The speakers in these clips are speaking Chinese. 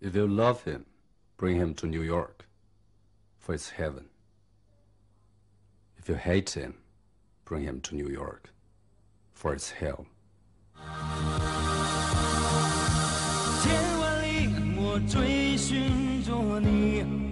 If you love him, bring him to New York, for it's heaven. If you hate him, bring him to New York, for it's hell. 千万里，我追寻着你。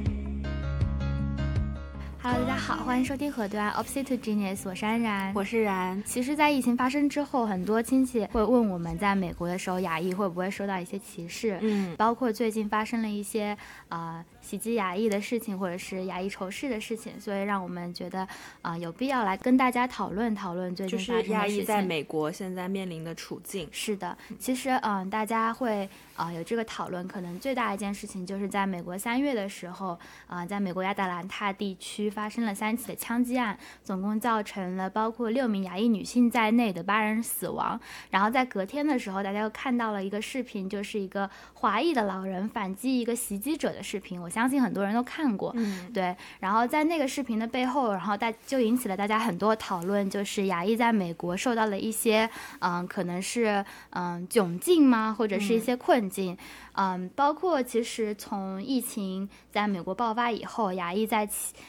Hello，大家好，欢迎收听河端 Opposite Genius，我是安然，我是然。其实，在疫情发生之后，很多亲戚会问我们在美国的时候，亚裔会不会受到一些歧视？嗯，包括最近发生了一些啊袭击牙医的事情，或者是牙医仇视的事情，所以让我们觉得啊有必要来跟大家讨论讨论最近发生的事情。亚裔在美国现在面临的处境。是的，其实嗯，大家会啊有这个讨论，可能最大一件事情就是在美国三月的时候啊，在美国亚特兰大地区。发生了三起的枪击案，总共造成了包括六名牙裔女性在内的八人死亡。然后在隔天的时候，大家又看到了一个视频，就是一个华裔的老人反击一个袭击者的视频。我相信很多人都看过，嗯，对。然后在那个视频的背后，然后大就引起了大家很多讨论，就是亚裔在美国受到了一些，嗯，可能是嗯窘境吗，或者是一些困境。嗯，包括其实从疫情在美国爆发以后，亚裔在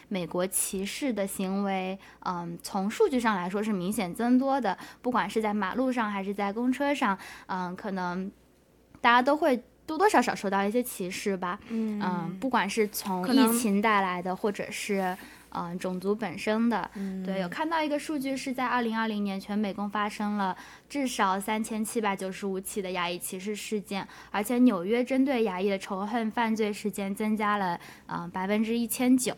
美国歧视的行为，嗯，从数据上来说是明显增多的。不管是在马路上还是在公车上，嗯，可能大家都会多多少少受到一些歧视吧。嗯，不管是从疫情带来的，或者是。嗯，种族本身的，对，有看到一个数据是在二零二零年，全美共发生了至少三千七百九十五起的亚裔歧视事件，而且纽约针对亚裔的仇恨犯罪事件增加了，嗯，百分之一千九。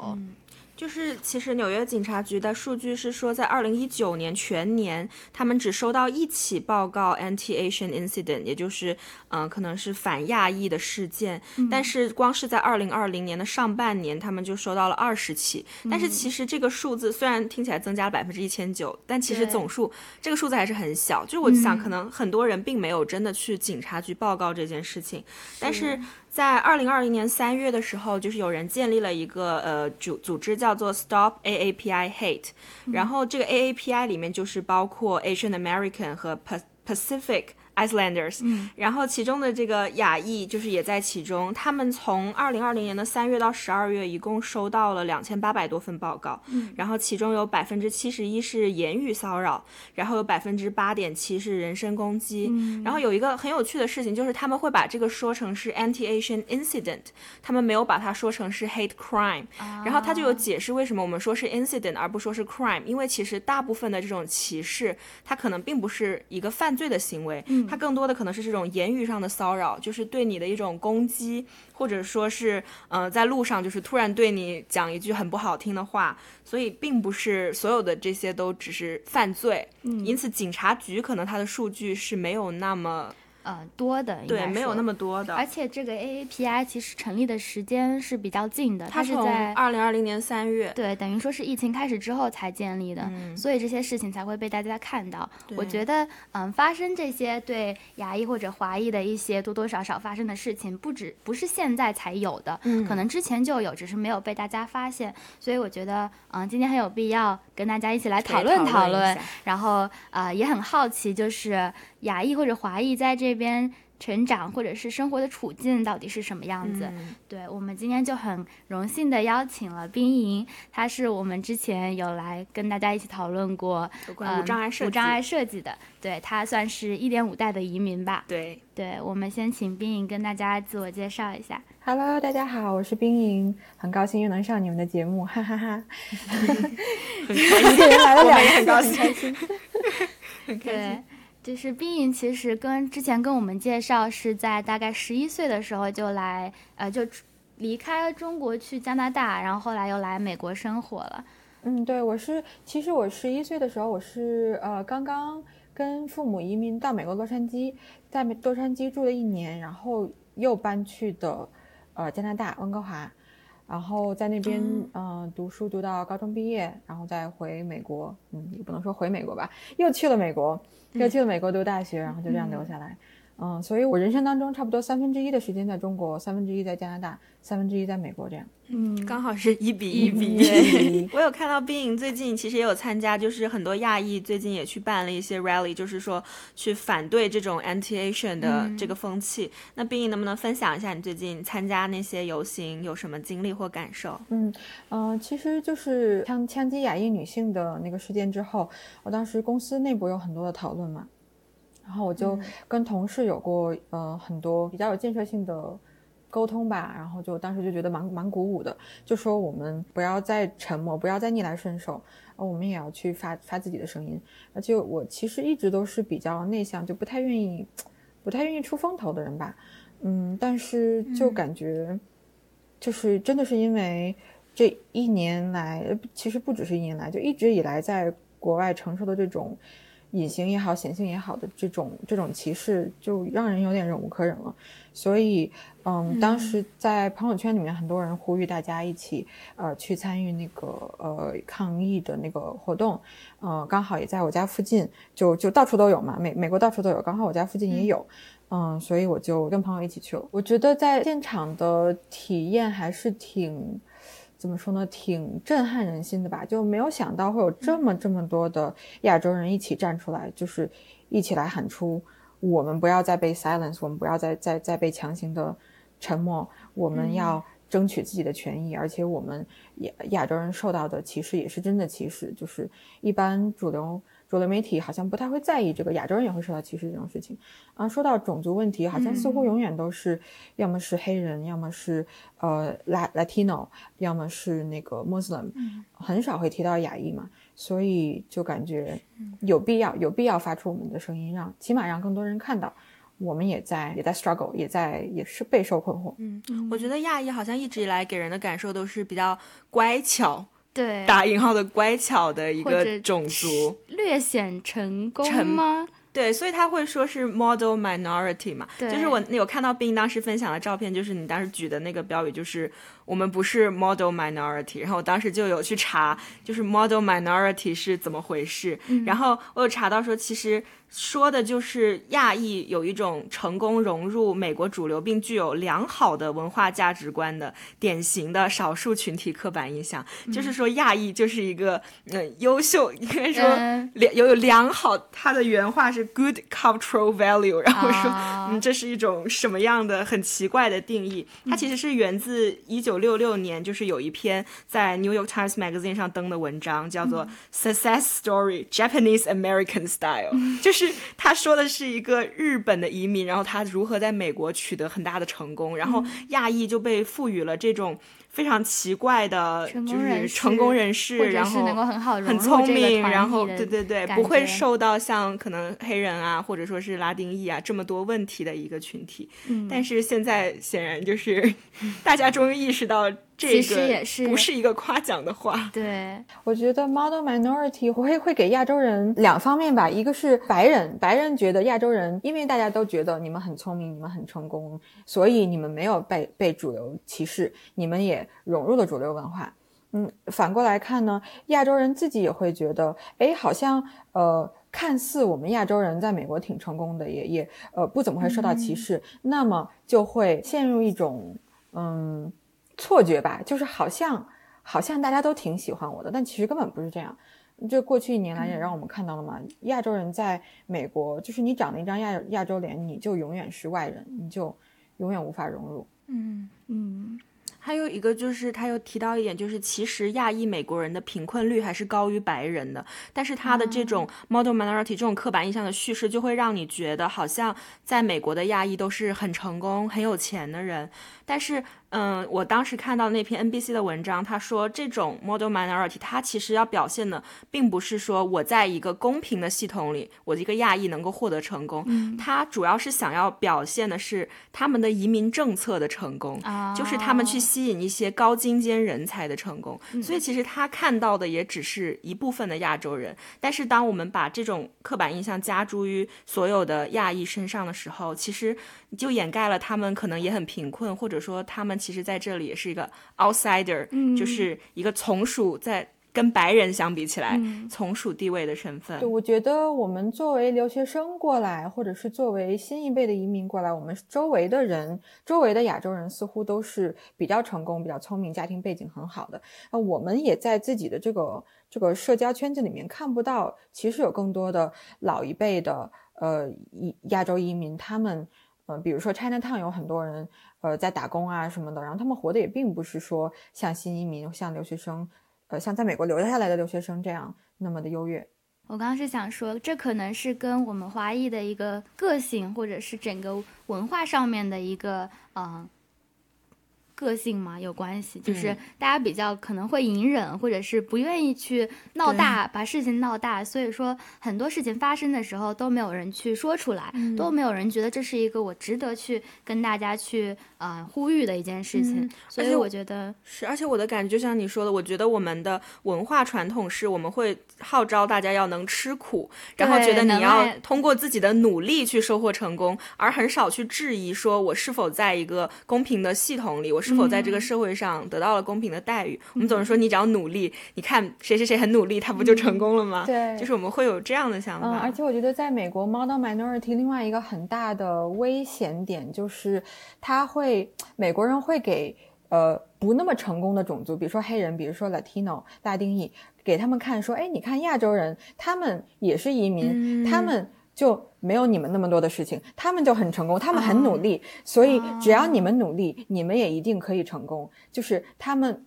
就是，其实纽约警察局的数据是说，在二零一九年全年，他们只收到一起报告 anti-Asian incident，也就是，嗯，可能是反亚裔的事件。但是，光是在二零二零年的上半年，他们就收到了二十起。但是，其实这个数字虽然听起来增加了百分之一千九，但其实总数这个数字还是很小。就我想，可能很多人并没有真的去警察局报告这件事情，但是。在二零二零年三月的时候，就是有人建立了一个呃组组织，叫做 Stop AAPI Hate，然后这个 AAPI 里面就是包括 Asian American 和 Pacific。Icelanders，然后其中的这个亚裔就是也在其中。他们从二零二零年的三月到十二月，一共收到了两千八百多份报告。然后其中有百分之七十一是言语骚扰，然后有百分之八点七是人身攻击。然后有一个很有趣的事情，就是他们会把这个说成是 anti-Asian incident，他们没有把它说成是 hate crime。然后他就有解释为什么我们说是 incident 而不说是 crime，因为其实大部分的这种歧视，它可能并不是一个犯罪的行为。它更多的可能是这种言语上的骚扰，就是对你的一种攻击，或者说是，呃，在路上就是突然对你讲一句很不好听的话，所以并不是所有的这些都只是犯罪。嗯，因此警察局可能它的数据是没有那么。呃，多的对，没有那么多的。而且这个 AAPI 其实成立的时间是比较近的，它是在二零二零年三月，对，等于说是疫情开始之后才建立的，所以这些事情才会被大家看到。我觉得，嗯，发生这些对牙医或者华裔的一些多多少少发生的事情，不止不是现在才有的，可能之前就有，只是没有被大家发现。所以我觉得，嗯，今天很有必要跟大家一起来讨论讨论，然后呃，也很好奇，就是。亚裔或者华裔在这边成长或者是生活的处境到底是什么样子？对我们今天就很荣幸的邀请了冰莹，她是我们之前有来跟大家一起讨论过无障碍设无障碍设计的，对她算是一点五代的移民吧？对，对我们先请冰莹跟大家自我介绍一下。Hello，大家好，我是冰莹，很高兴又能上你们的节目，哈哈哈。很开心，来了两个，很高兴，很开心。就是冰莹，其实跟之前跟我们介绍是在大概十一岁的时候就来，呃，就离开了中国去加拿大，然后后来又来美国生活了。嗯，对，我是，其实我十一岁的时候，我是呃刚刚跟父母移民到美国洛杉矶，在洛杉矶住了一年，然后又搬去的呃加拿大温哥华，然后在那边嗯读书读到高中毕业，然后再回美国，嗯，也不能说回美国吧，又去了美国。又去了美国读大学，然后就这样留下来。嗯，所以我人生当中差不多三分之一的时间在中国，三分之一在加拿大，三分之一在美国，这样。嗯，刚好是一比一比一。我有看到冰莹最近其实也有参加，就是很多亚裔最近也去办了一些 rally，就是说去反对这种 anti-Asian 的这个风气。那冰莹能不能分享一下你最近参加那些游行有什么经历或感受？嗯嗯、呃其实就是枪枪击亚裔女性的那个事件之后，我当时公司内部有很多的讨论嘛，然后我就跟同事有过呃很多比较有建设性的沟通吧，然后就当时就觉得蛮蛮鼓舞的，就说我们不要再沉默，不要再逆来顺受，呃我们也要去发发自己的声音。而且我其实一直都是比较内向，就不太愿意不太愿意出风头的人吧，嗯，但是就感觉就是真的是因为这一年来，呃其实不只是一年来，就一直以来在国外承受的这种隐形也好、显性也好的这种这种歧视，就让人有点忍无可忍了。所以，嗯，当时在朋友圈里面，很多人呼吁大家一起，呃，去参与那个呃抗议的那个活动，呃，刚好也在我家附近，就就到处都有嘛，美美国到处都有，刚好我家附近也有，嗯，所以我就跟朋友一起去了。我觉得在现场的体验还是挺。怎么说呢，挺震撼人心的吧？就没有想到会有这么这么多的亚洲人一起站出来，就是一起来喊出我们不要再被 silence，我们不要再再再被强行的沉默，我们要争取自己的权益，而且我们亚亚洲人受到的歧视也是真的歧视，就是一般主流主流媒体好像不太会在意这个亚洲人也会受到歧视这种事情啊。说到种族问题，好像似乎永远都是要么是黑人，要么是呃 La Latino，要么是那个 Muslim，很少会提到亚裔嘛，所以就感觉有必要有必要发出我们的声音，让起码让更多人看到。我们也在也在 struggle，也在也是备受困惑。嗯，我觉得亚裔好像一直以来给人的感受都是比较乖巧，对，打引号的乖巧的一个种族。略显成功成吗？对，所以他会说是 model minority 嘛，对就是我有看到冰当时分享的照片，就是你当时举的那个标语，就是我们不是 model minority，然后我当时就有去查，就是 model minority 是怎么回事，然后我有查到说，其实说的就是亚裔有一种成功融入美国主流并具有良好的文化价值观的典型的少数群体刻板印象，就是说亚裔就是一个嗯、呃优秀，应该说嗯。良有有良好，他的原话是 good cultural value，然后说、啊。嗯这是一种什么样的很奇怪的定义？它其实是源自一九六六年，就是有一篇在 New York Times Magazine 上登的文章，叫做 Success Story Japanese American Style，就是他说的是一个日本的移民，然后他如何在美国取得很大的成功，然后亚裔就被赋予了这种。非常奇怪的，就是成功人士，然后能够很好很聪明，然后对对对，不会受到像可能黑人啊，或者说是拉丁裔啊这么多问题的一个群体。嗯但是现在显然就是 大家终于意识到这其实个也是不是一个夸奖的话。对，我觉得 model minority 会会给亚洲人两方面吧，一个是白人，白人觉得亚洲人，因为大家都觉得你们很聪明，你们很成功，所以你们没有被被主流歧视，你们也融入了主流文化。嗯，反过来看呢，亚洲人自己也会觉得，哎，好像呃，看似我们亚洲人在美国挺成功的，也也呃不怎么会受到歧视，那么就会陷入一种嗯错觉吧，就是好像好像大家都挺喜欢我的，但其实根本不是这样。这过去一年来也让我们看到了嘛，亚洲人在美国，就是你长了一张亚亚洲脸，你就永远是外人，你就永远无法融入。嗯，嗯，还有一个就是他又提到一点，就是其实亚裔美国人的贫困率还是高于白人的，但是他的这种 model minority 这种刻板印象的叙事，就会让你觉得好像在美国的亚裔都是很成功、很有钱的人，但是。嗯，我当时看到那篇 NBC 的文章，他说这种 model minority，它其实要表现的，并不是说我在一个公平的系统里，我一个亚裔能够获得成功，它主要是想要表现的是他们的移民政策的成功，啊，就是他们去吸引一些高精尖人才的成功。所以其实他看到的也只是一部分的亚洲人，但是当我们把这种刻板印象加诸于所有的亚裔身上的时候，其实就掩盖了他们可能也很贫困，或者说他们其实在这里也是一个 outsider，、嗯就是一个从属在。跟白人相比起来，嗯从属地位的身份对，。我觉得我们作为留学生过来，或者是作为新一辈的移民过来，我们周围的人，周围的亚洲人似乎都是比较成功、比较聪明、家庭背景很好的。那我们也在自己的这个这个社交圈子里面看不到，其实有更多的老一辈的呃移亚洲移民，他们呃，比如说 Chinatown 有很多人呃在打工啊什么的，然后他们活的也并不是说像新移民、像留学生，呃，像在美国留下来的留学生这样那么的优越。我刚刚是想说，这可能是跟我们华裔的一个个性，或者是整个文化上面的一个嗯、个性嘛有关系，就是嗯大家比较可能会隐忍，或者是不愿意去闹大，把事情闹大，所以说很多事情发生的时候都没有人去说出来，嗯都没有人觉得这是一个我值得去跟大家去呃呼吁的一件事情，嗯所以我我觉得是，而且我的感觉就像你说的，我觉得我们的文化传统是我们会号召大家要能吃苦，然后觉得你要通过自己的努力去收获成功，而很少去质疑说我是否在一个公平的系统里，我是否在这个社会上得到了公平的待遇。我们总是说你只要努力，你看谁谁谁很努力，他不就成功了吗？对就是我们会有这样的想法。嗯，而且我觉得在美国，model minority 另外一个很大的危险点就是，他会美国人会给呃不那么成功的种族，比如说黑人，比如说 Latino 拉丁裔，给他们看说，哎，你看亚洲人，他们也是移民，他们。就没有你们那么多的事情，他们就很成功，他们很努力，所以只要你们努力，你们也一定可以成功。就是他们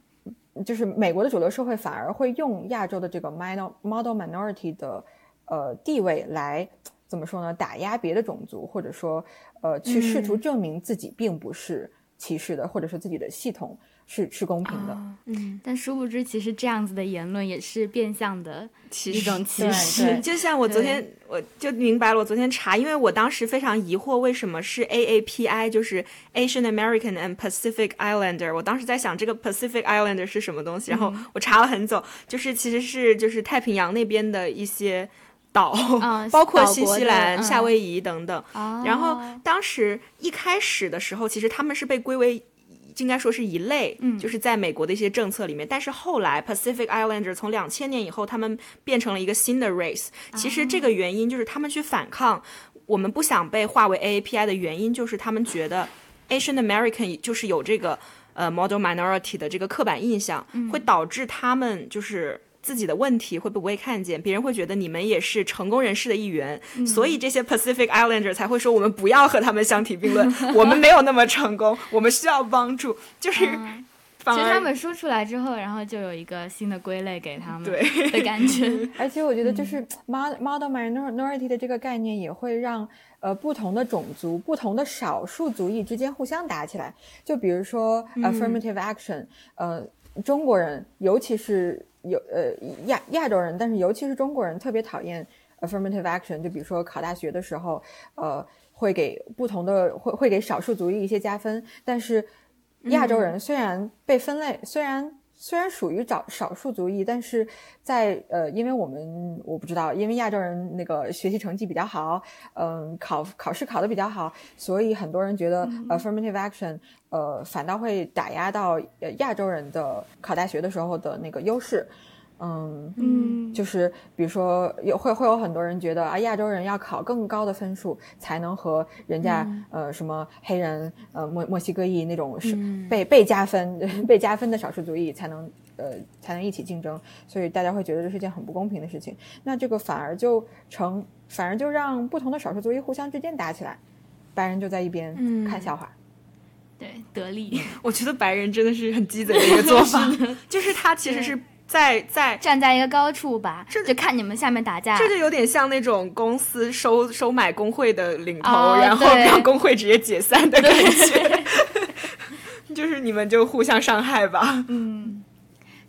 就是美国的主流社会反而会用亚洲的这个 minor model minority 的呃地位来怎么说呢？打压别的种族，或者说呃去试图证明自己并不是歧视的，或者说自己的系统是是公平的。嗯，但殊不知，其实这样子的言论也是变相的其实一种歧视。就像我昨天我就明白了，我昨天查，因为我当时非常疑惑为什么是 AAPI，就是 Asian American and Pacific Islander。我当时在想这个 Pacific Islander 是什么东西，然后我查了很久，就是其实是就是太平洋那边的一些岛，嗯包括新西兰、嗯夏威夷等等。哦然后当时一开始的时候，其实他们是被归为。应该说是一类，嗯就是在美国的一些政策里面，但是后来 Pacific Islander 从两千年以后，他们变成了一个新的 race。其实这个原因就是他们去反抗，我们不想被划为 AAPI 的原因，就是他们觉得 Asian American 就是有这个呃 model minority 的这个刻板印象，会导致他们就是。自己的问题会不会看见，别人会觉得你们也是成功人士的一员，所以这些 Pacific Islander 才会说我们不要和他们相提并论，我们没有那么成功，我们需要帮助，就是嗯。反而其实他们说出来之后，然后就有一个新的归类给他们 对。的感觉。而且我觉得就是 mod model minority 的这个概念也会让呃不同的种族、不同的少数族裔之间互相打起来。就比如说 affirmative action，、呃，中国人尤其是有呃亚亚洲人，但是尤其是中国人特别讨厌 affirmative action。就比如说考大学的时候，呃，会给不同的会会给少数族裔一些加分，但是亚洲人虽然被分类，虽然虽然属于少少数族裔，但是在呃，因为我们我不知道，因为亚洲人那个学习成绩比较好，嗯、考考试考得比较好，所以很多人觉得 affirmative action 呃反倒会打压到呃亚洲人的考大学的时候的那个优势。嗯，嗯，就是比如说有会会有很多人觉得啊，亚洲人要考更高的分数才能和人家、呃什么黑人呃墨墨西哥裔那种是被、被加分 被加分的少数族裔才能呃才能一起竞争，所以大家会觉得这是件很不公平的事情。那这个反而就成反而就让不同的少数族裔互相之间打起来，白人就在一边嗯。看笑话。对，得力，我觉得白人真的是很鸡贼的一个做法，就是他其实是在在。站在一个高处吧，就看你们下面打架。这就有点像那种公司收收买工会的领头，哦然后让工会直接解散的感觉，就是你们就互相伤害吧。嗯，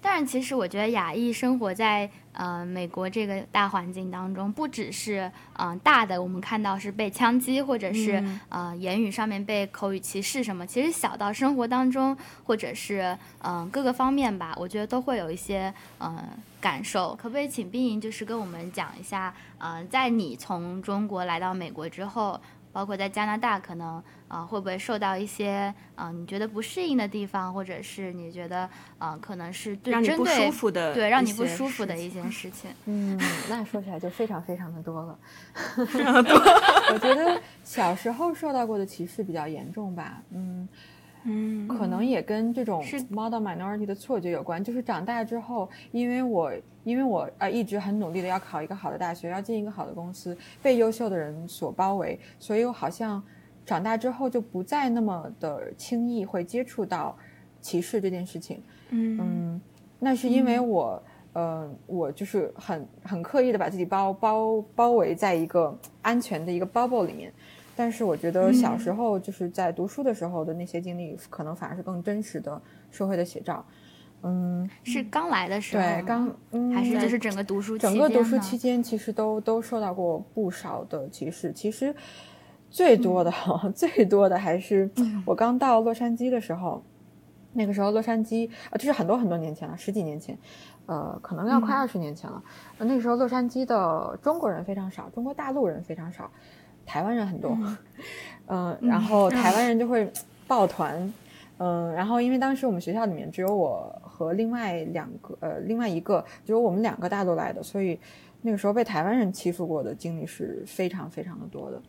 但是，其实我觉得雅意生活在呃美国这个大环境当中，不只是嗯、呃大的，我们看到是被枪击，或者是、嗯呃言语上面被口语歧视什么，其实小到生活当中，或者是嗯、呃各个方面吧，我觉得都会有一些嗯、呃感受。可不可以请冰莹就是跟我们讲一下，嗯，在你从中国来到美国之后。包括在加拿大，可能啊会不会受到一些啊你觉得不适应的地方，或者是你觉得啊可能是对让你不针对舒服的对让你不舒服的一件事 情。嗯，那说起来就非常非常的多了。我觉得小时候受到过的歧视比较严重吧，嗯，嗯可能也跟这种 model minority 的错觉有关。就是长大之后，因为我因为我呃一直很努力的要考一个好的大学，要进一个好的公司，被优秀的人所包围，所以我好像长大之后就不再那么的轻易会接触到歧视这件事情。嗯嗯，那是因为我，呃，我就是很很刻意的把自己包包包围在一个安全的一个 bubble 里面。但是我觉得小时候就是在读书的时候的那些经历，可能反而是更真实的社会的写照。嗯，是刚来的时候，对，刚嗯，还是就是整个读书期整个读书期间，其实都都受到过不少的歧视。其实最多的、嗯 最多的还是我刚到洛杉矶的时候，那个时候洛杉矶啊，这是很多很多年前了，十几年前，呃，可能要快嗯。二十年前了。呃那个时候洛杉矶的中国人非常少，中国大陆人非常少，台湾人很多，嗯、然后台湾人就会抱团。嗯，然后因为当时我们学校里面只有我和另外两个，呃，另外一个就是我们两个大陆来的，所以那个时候被台湾人欺负过的经历是非常非常的多的。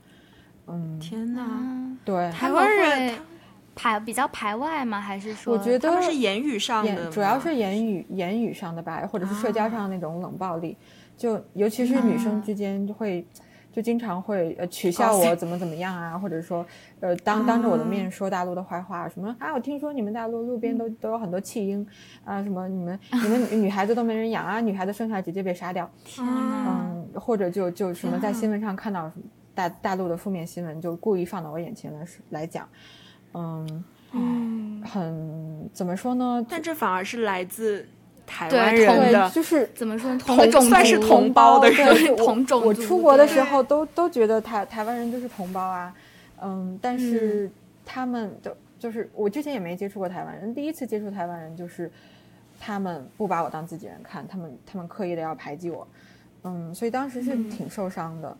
嗯，天哪，啊，对，台湾人排比较排外吗？还是说我觉得他们是言语上的主要是言语言语上的吧，或者是社交上那种冷暴力，就尤其是女生之间就会。就经常会呃取笑我怎么怎么样啊，或者说呃当当着我的面说大陆的坏话，什么啊我听说你们大陆路边都都有很多弃婴啊，什么你们你们女女孩子都没人养啊，女孩子生下来直接被杀掉，嗯，或者就就什么在新闻上看到什么大大陆的负面新闻，就故意放到我眼前来来讲，嗯，嗯，很怎么说呢？但这反而是来自台湾人对，的，就是 怎么说呢？同算是同胞的人同种我出国的时候都都觉得台台湾人就是同胞啊，嗯，但是他们的就是我之前也没接触过台湾人，第一次接触台湾人就是他们不把我当自己人看，他们他们刻意的要排挤我，嗯，所以当时是挺受伤的。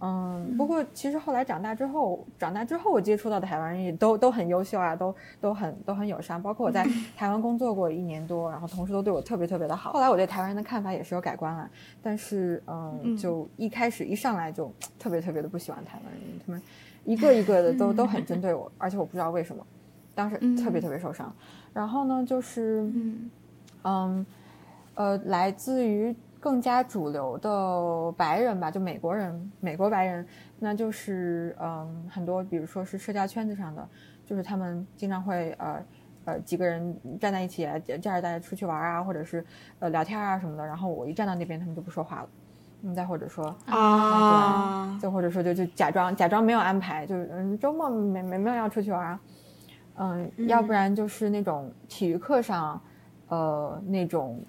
嗯，不过其实后来长大之后，长大之后我接触到的台湾人也都都很优秀啊，都都很都很友善。包括我在台湾工作过一年多，然后同事都对我特别特别的好。后来我对台湾人的看法也是有改观了，但是嗯，嗯。就一开始一上来就特别特别的不喜欢台湾人，他们一个一个的都都很针对我，而且我不知道为什么，当时特别特别受伤。然后呢，就是嗯。嗯，呃，来自于更加主流的白人吧，就美国人，美国白人，那就是嗯，很多，比如说是社交圈子上的，就是他们经常会呃呃几个人站在一起啊，叫着大家出去玩啊，或者是呃聊天啊什么的，然后我一站到那边，他们就不说话了，嗯，再或者说啊，再或者说就就假装假装没有安排，就是嗯周末没没没有要出去玩啊，嗯，要不然就是那种体育课上，呃那种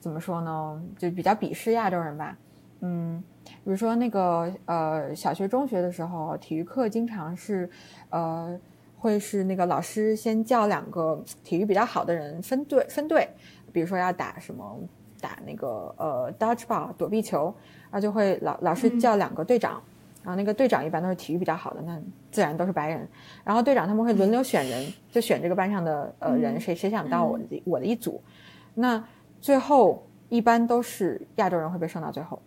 怎么说呢，就比较鄙视亚洲人吧，嗯，比如说那个呃小学中学的时候，体育课经常是呃会是那个老师先叫两个体育比较好的人分队分队，比如说要打什么打那个呃 dodgeball 躲避球，然后就会老老师叫两个队长。然后那个队长一般都是体育比较好的，那自然都是白人。然后队长他们会轮流选人，就选这个班上的呃人，谁谁想到我的我的一组。那最后一般都是亚洲人会被剩到最后，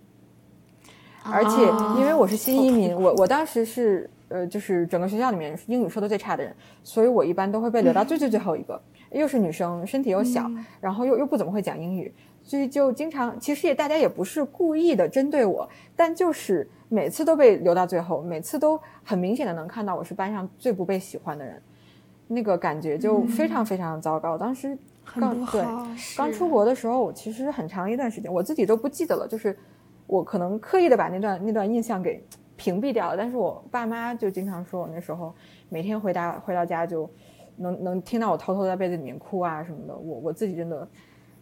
而且因为我是新移民，我我当时是呃就是整个学校里面英语说的最差的人，所以我一般都会被留到最最最后一个。又是女生，身体又小，然后又又不怎么会讲英语，所以就经常其实也大家也不是故意的针对我，但就是每次都被留到最后，每次都很明显的能看到我是班上最不被喜欢的人，那个感觉就非常非常的糟糕。当时刚不对刚出国的时候，我其实很长一段时间我自己都不记得了，就是我可能刻意的把那段那段印象给屏蔽掉了，但是我爸妈就经常说我那时候每天回家回到家就能能听到我偷偷在被子里面哭啊什么的，我我自己真的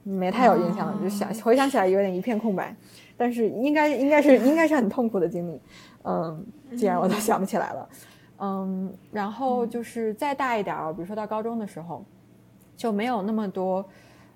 没太有印象了，就想回想起来有点一片空白，但是应该应该是应该是很痛苦的经历，嗯，既然我都想不起来了，嗯，然后就是再大一点儿，比如说到高中的时候，就没有那么多，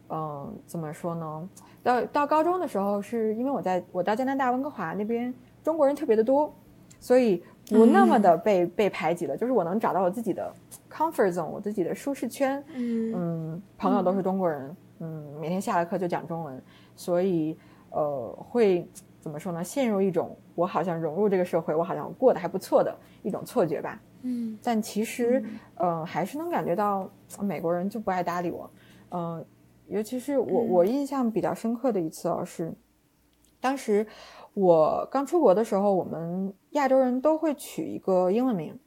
嗯，怎么说呢？到到高中的时候，是因为我在我到加拿大温哥华那边中国人特别的多，所以不那么的被被排挤了，就是我能找到我自己的 comfort zone，我自己的舒适圈。嗯嗯，朋友都是中国人，嗯，每天下了课就讲中文，所以呃，会怎么说呢？陷入一种我好像融入这个社会，我好像过得还不错的一种错觉吧。嗯。但其实，呃，还是能感觉到呃美国人就不爱搭理我，嗯、尤其是我我印象比较深刻的一次哦，是当时我刚出国的时候，我们亚洲人都会取一个英文名，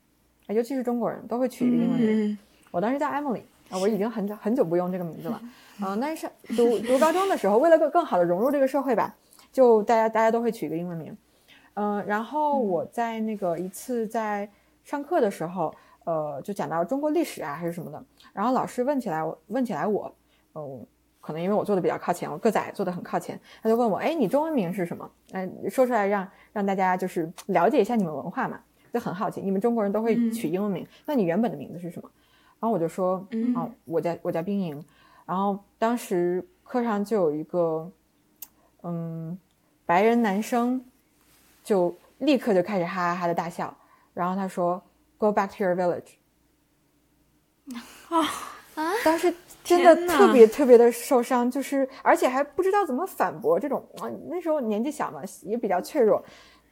啊尤其是中国人都会取一个英文名。嗯。我当时叫 Emily 啊，我已经很久很久不用这个名字了，嗯、但是读读高中的时候，为了更更好的融入这个社会吧，就大家大家都会取一个英文名，嗯、然后我在那个一次在上课的时候，呃，就讲到中国历史啊还是什么的，然后老师问起来我问起来我，呃，可能因为我坐的比较靠前，我个子矮，坐的很靠前，他就问我，哎，你中文名是什么？嗯、说出来让让大家就是了解一下你们文化嘛，就很好奇，你们中国人都会取英文名，那你原本的名字是什么？然后我就说，嗯啊，我叫我叫冰莹。然后当时课上就有一个，嗯，白人男生，就立刻就开始哈哈哈的大笑。然后他说，Go back to your village。啊当时真的特别特别的受伤，就是而且还不知道怎么反驳这种啊，那时候年纪小嘛，也比较脆弱，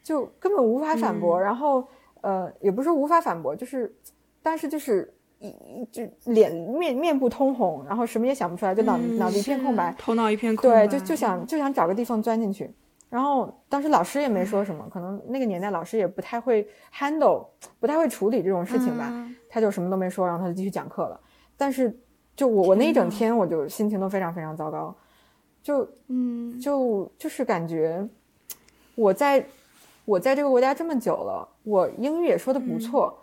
就根本无法反驳。然后呃，也不是说无法反驳，就是当时就是一一就脸面面部通红，然后什么也想不出来，就脑、嗯脑子一片空白。头脑一片空白，对，就就想就想找个地方钻进去。然后当时老师也没说什么，可能那个年代老师也不太会 handle，不太会处理这种事情吧。嗯。他就什么都没说，然后他就继续讲课了。但是就我我那一整天我就心情都非常非常糟糕，就嗯。就就是感觉我在我在这个国家这么久了，我英语也说的不错，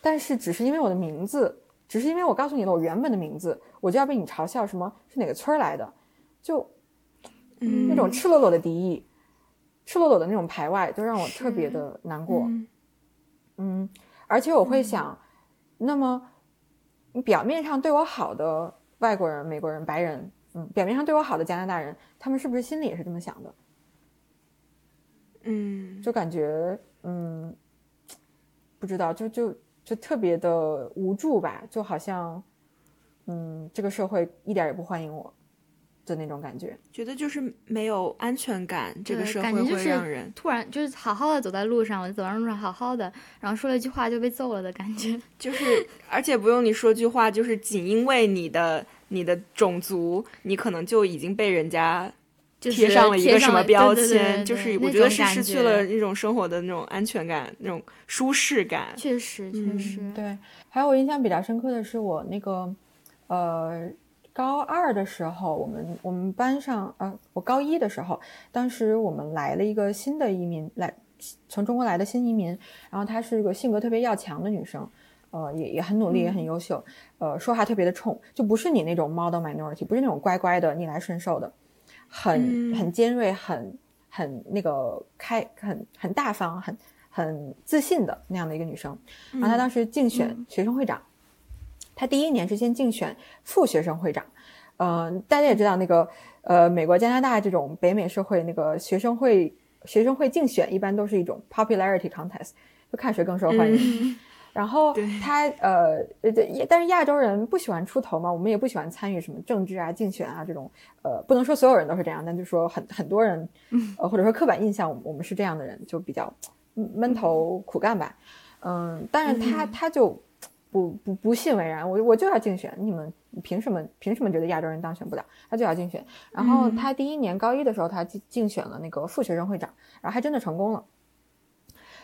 但是只是因为我的名字，只是因为我告诉你了我原本的名字，我就要被你嘲笑什么是哪个村儿来的，就嗯那种赤裸裸的敌意，赤裸裸的那种排外，就让我特别的难过。嗯嗯，而且我会想，那么你表面上对我好的外国人、美国人、白人，嗯，表面上对我好的加拿大人，他们是不是心里也是这么想的？嗯就感觉，嗯，不知道，就就就特别的无助吧，就好像，嗯，这个社会一点也不欢迎我的那种感觉。觉得就是没有安全感，这个社会会让人突然就是好好的走在路上，我就走在路上好好的，然后说了一句话就被揍了的感觉。就是，而且不用你说句话，就是仅因为你的你的种族，你可能就已经被人家就贴上了一个什么标签，对对对对就是我觉得是失去了那种生活的那种安全感、那种舒适感。确实确嗯实，对，还有我印象比较深刻的是我那个，呃，高二的时候，我们我们班上，呃，我高一的时候，当时我们来了一个新的移民，来从中国来的新移民，然后她是一个性格特别要强的女生，呃，也也很努力，也很优秀，呃，说话特别的冲，就不是你那种 model minority，不是那种乖乖的逆来顺受的，很嗯。很尖锐，很很那个开，很很大方，很很自信的那样的一个女生。然后她当时竞选学生会长，她第一年是先竞选副学生会长。嗯、大家也知道那个呃，美国、加拿大这种北美社会那个学生会学生会竞选一般都是一种 popularity contest，就看谁更受欢迎。然后他呃呃，对但是亚洲人不喜欢出头嘛，我们也不喜欢参与什么政治啊、竞选啊这种，呃，不能说所有人都是这样，但就说很很多人，呃，或者说刻板印象，我们是这样的人，就比较嗯闷头苦干吧，嗯，但是他他就不不不信为然，我我就要竞选，你们凭什么凭什么觉得亚洲人当选不了？他就要竞选。然后他第一年高一的时候，他竞竞选了那个副学生会长，然后还真的成功了。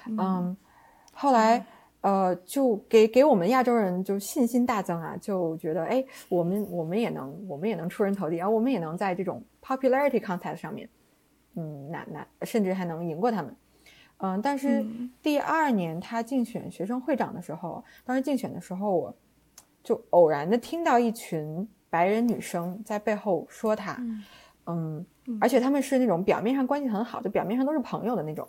嗯，后来呃，就给给我们亚洲人就信心大增啊，就觉得哎，我们我们也能我们也能出人头地，然后我们也能在这种 popularity contest 上面，嗯，拿拿甚至还能赢过他们。嗯，但是第二年他竞选学生会长的时候，当时竞选的时候，我就偶然的听到一群白人女生在背后说他，嗯，而且他们是那种表面上关系很好，就表面上都是朋友的那种。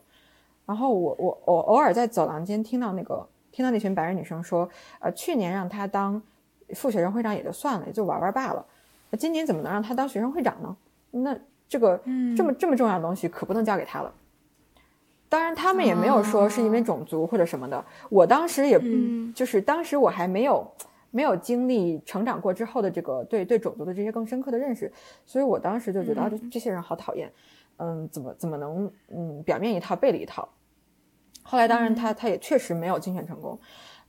然后我我我偶尔在走廊间听到那个听到那群白人女生说，呃，去年让他当副学生会长也就算了，也就玩玩罢了，那今年怎么能让他当学生会长呢？那这个这么这么重要的东西可不能交给他了。当然他们也没有说是因为种族或者什么的。我当时也嗯就是当时我还没有没有经历成长过之后的这个对对种族的这些更深刻的认识，所以我当时就觉得、啊这这些人好讨厌，嗯，怎么怎么能嗯表面一套背里一套。后来当然他他也确实没有竞选成功，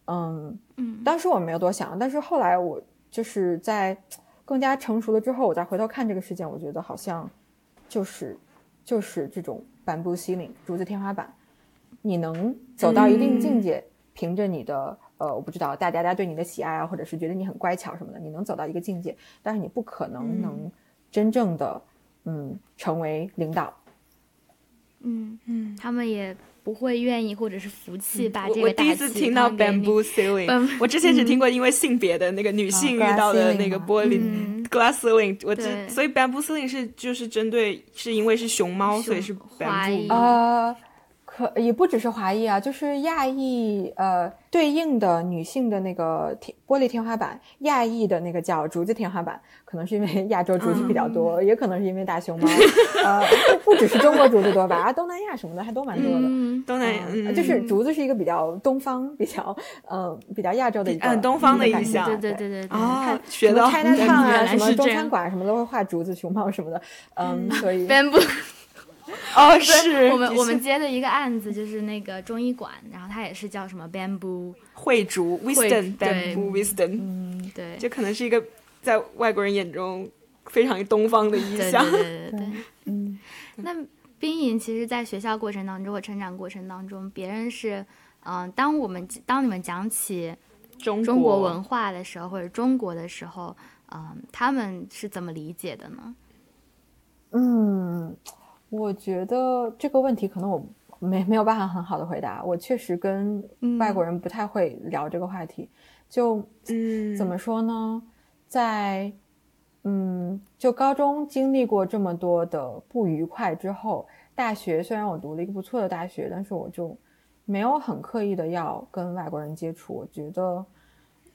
嗯嗯当时我没有多想，但是后来我就是在更加成熟了之后，我再回头看这个事件，我觉得好像就是就是这种 bamboo ceiling 竹子天花板，你能走到一定境界，凭着你的呃，我不知道大家大家对你的喜爱啊，或者是觉得你很乖巧什么的，你能走到一个境界，但是你不可能能真正的嗯成为领导。嗯，嗯，他们也不会愿意或者是服气把我我这个我第一次听到 bamboo ceiling，、我之前只听过因为性别的那个女性遇到的那个嘛玻璃、嗯 glass ceiling，我对知，所以 bamboo ceiling 是就是针对是因为是熊猫，所以是 bamboo 呃，可也不只是华裔啊，就是亚裔呃对应的女性的那个天玻璃天花板，亚裔的那个叫竹子天花板，可能是因为 亚洲竹子比较多，也可能是因为大熊猫，呃，不不只是中国竹子多吧，啊，东南亚什么的还都蛮多的。嗯，东南亚，嗯，就是竹子是一个比较东方、比较呃比较亚洲的一个嗯东方的一个感觉意象对对对对对，啊，什么学到 China Town 啊，什么中餐馆什么都会画竹子、熊猫什么的，嗯，所以 bamboo。哦，是我们我们接的一个案子就是那个中医馆，然后它也是叫什么 bamboo，慧竹 wisdom bamboo wisdom，嗯，对，这可能是一个在外国人眼中非常东方的意象对。对 对对。嗯。那冰莹其实，在学校过程当中或成长过程当中，别人是，嗯、当我们当你们讲起中中国文化的时候，或者中国的时候，嗯、他们是怎么理解的呢？嗯，我觉得这个问题可能我没没有办法很好的回答。我确实跟外国人不太会聊这个话题。就嗯，怎么说呢，在嗯，就高中经历过这么多的不愉快之后，大学虽然我读了一个不错的大学，但是我就没有很刻意的要跟外国人接触。我觉得，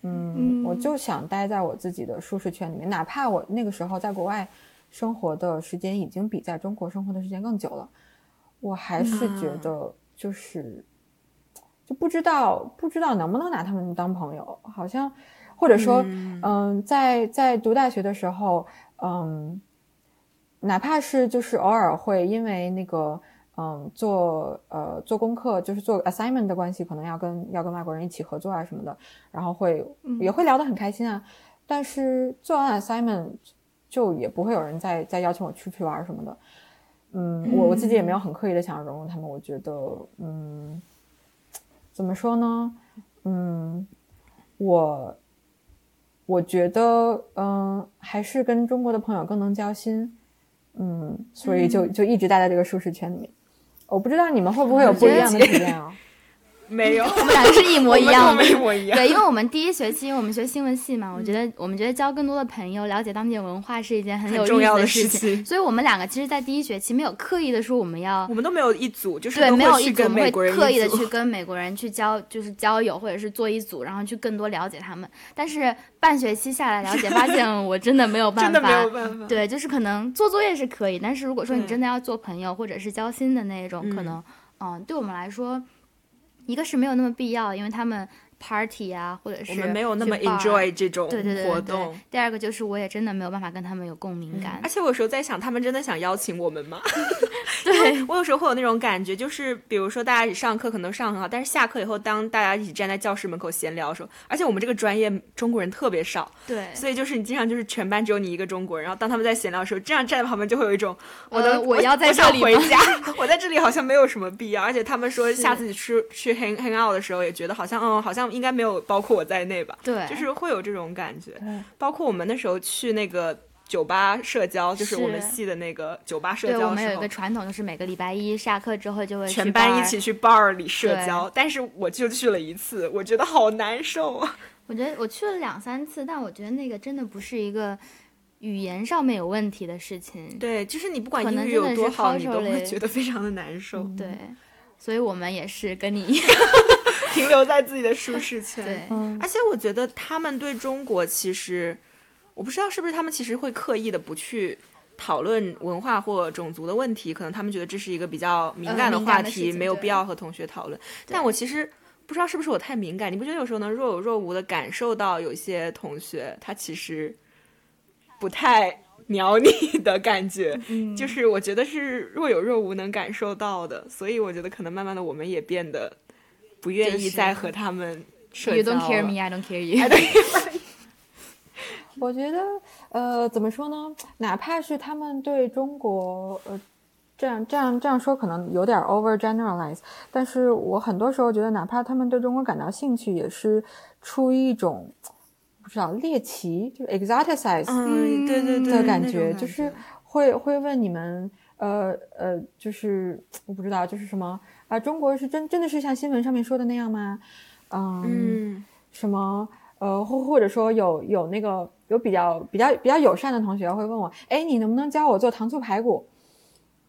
嗯，嗯我就想待在我自己的舒适圈里面，哪怕我那个时候在国外生活的时间已经比在中国生活的时间更久了，我还是觉得就是。就不知道不知道能不能拿他们当朋友，好像或者说，嗯、在在读大学的时候，嗯，哪怕是就是偶尔会因为那个嗯做呃做功课，就是做 assignment 的关系，可能要跟要跟外国人一起合作啊什么的，然后会也会聊得很开心啊，但是做完 assignment 就也不会有人再再邀请我出去玩什么的，嗯，我我自己也没有很刻意的想要融入他们，我觉得嗯。怎么说呢？嗯，我我觉得，嗯、还是跟中国的朋友更能交心，嗯，所以就就一直待在这个舒适圈里面。我不知道你们会不会有不一样的体验啊？没有，我们俩是一模一样的一模一样。对，因为我们第一学期，我们学新闻系嘛，我觉得我们觉得交更多的朋友，了解当地的文化是一件很有意要的事事情所以我们两个其实，在第一学期没有刻意的说我们要我们都没有一组，就是对，没有一组，会刻意的去跟美国人去交，就是交友，或者是做一组，然后去更多了解他们。但是半学期下来了解，发现我真的没有办法。真的没有办法。对，就是可能做作业是可以，但是如果说你真的要做朋友或者是交心的那种，可嗯能，嗯，对我们来说，一个是没有那么必要，因为他们 party 啊，或者是我们没有那么 enjoy 这种对对对对活动。对。第二个就是我也真的没有办法跟他们有共鸣感而。且我有时候在想，他们真的想邀请我们吗？对，我有时候会有那种感觉，就是比如说大家一起上课可能上很好，但是下课以后，当大家一起站在教室门口闲聊的时候，而且我们这个专业中国人特别少，对，所以就是你经常就是全班只有你一个中国人，然后当他们在闲聊的时候，这样站在旁边就会有一种我的、呃我要在这里吗回家，我在这里好像没有什么必要，而且他们说下次去去 hang hang out 的时候，也觉得好像嗯好像应该没有包括我在内吧，对，就是会有这种感觉。包括我们那时候去那个酒吧社交，就是是我们系的那个酒吧社对，我交的时候们有一个。传统，就是每个礼拜一下课之后就会全班一起去 bar 里社交，但是我就去了一次，我觉得好难受啊！我觉得我去了两三次，但我觉得那个真的不是一个语言上面有问题的事情。对，就是你不管英语有多好，你都会觉得非常的难受，对，所以我们也是跟你一样。停留在自己的舒适圈。对，嗯而且我觉得他们对中国其实，我不知道是不是他们其实会刻意的不去讨论文化或种族的问题，可能他们觉得这是一个比较敏感的话题，没有必要和同学讨论。但我其实不知道是不是我太敏感，你不觉得有时候能若有若无的感受到有些同学他其实不太鸟你的感觉，嗯就是我觉得是若有若无能感受到的，所以我觉得可能慢慢的我们也变得不愿意再和他们社 You don't care me, I don't care you。我觉得，呃，怎么说呢？哪怕是他们对中国，呃，这样这样这样说可能有点 over generalize，但是我很多时候觉得，哪怕他们对中国感到兴趣，也是出于一种不知道猎奇，就是 exoticize 嗯，对对对的感觉，就是会会问你们，呃呃，就是我不知道，就是什么啊？中国是真真的是像新闻上面说的那样吗？嗯，嗯什么呃，或或者说有有那个有比较比较比较友善的同学会问我，哎，你能不能教我做糖醋排骨？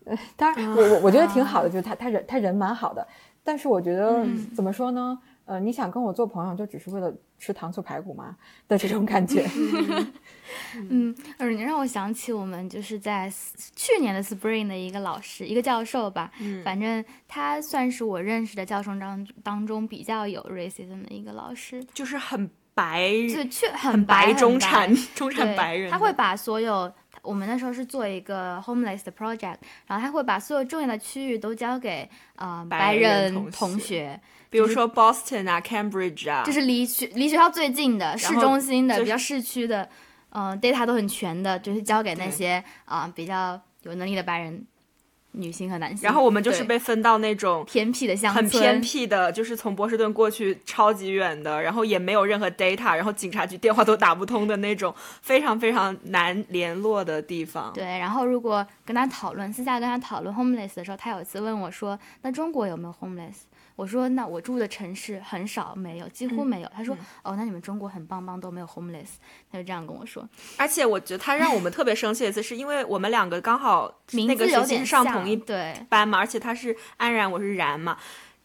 呃，当然我我我觉得挺好的，就是他他人他人蛮好的，但是我觉得、怎么说呢？呃，你想跟我做朋友，就只是为了吃糖醋排骨吗？的这种感觉。嗯，呃，你让我想起我们就是在去年的 Spring 的一个老师，一个教授吧，嗯反正他算是我认识的教授当当中比较有 racism 的一个老师，就是很白，就确很很白中产中产白人，他会把所有我们那时候是做一个 homeless 的 project，然后他会把所有重要的区域都交给呃白人人同同学学，比如说 Boston 啊，Cambridge 啊，就是离学离学校最近的、市中心的、就是比较市区的，嗯、data 都很全的，就是交给那些啊、比较有能力的白人女性和男性。然后我们就是被分到那种偏僻的乡村，很偏僻的，就是从波士顿过去超级远的，然后也没有任何 data，然后警察局电话都打不通的那种非常非常难联络的地方。对，然后如果跟他讨论，私下跟他讨论 homeless 的时候，他有一次问我说：“那中国有没有 homeless？” 我说：“那我住的城市很少，没有，几乎没有。他说：“哦，那你们中国很棒棒，都没有 homeless。”他就这样跟我说。而且我觉得他让我们特别生气的一次，是因为我们两个刚好 那个是上同一对，班嘛，而且他是安然，我是然嘛。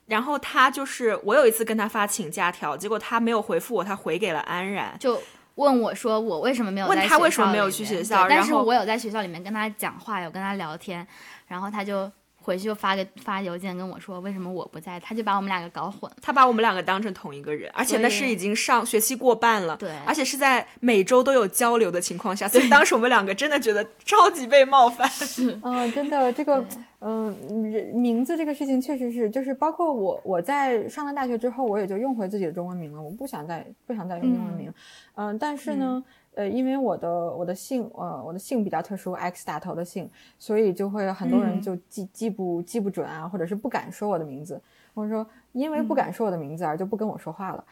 然后他就是我有一次跟他发请假条，结果他没有回复我，他回给了安然。就问我说我为什么没有问他为什么没有去学校但是我有在学校里面跟他讲话，有跟他聊天，然后他就回去就发个发邮件跟我说为什么我不在，他就把我们两个搞混。他把我们两个当成同一个人，而且那是已经上学期过半了，对而且是在每周都有交流的情况下，所以当时我们两个真的觉得超级被冒犯。嗯，真的，这个，嗯，人名字这个事情确实是，就是包括我，我在上了大学之后，我也就用回自己的中文名了，我不想再不想再用英文名，嗯，但是呢，呃，因为我的我的姓，呃，我的姓比较特殊，X 打头的姓，所以就会很多人嗯。就记记不记不准啊，或者是不敢说我的名字，或者说因为不敢说我的名字而就不跟我说话了，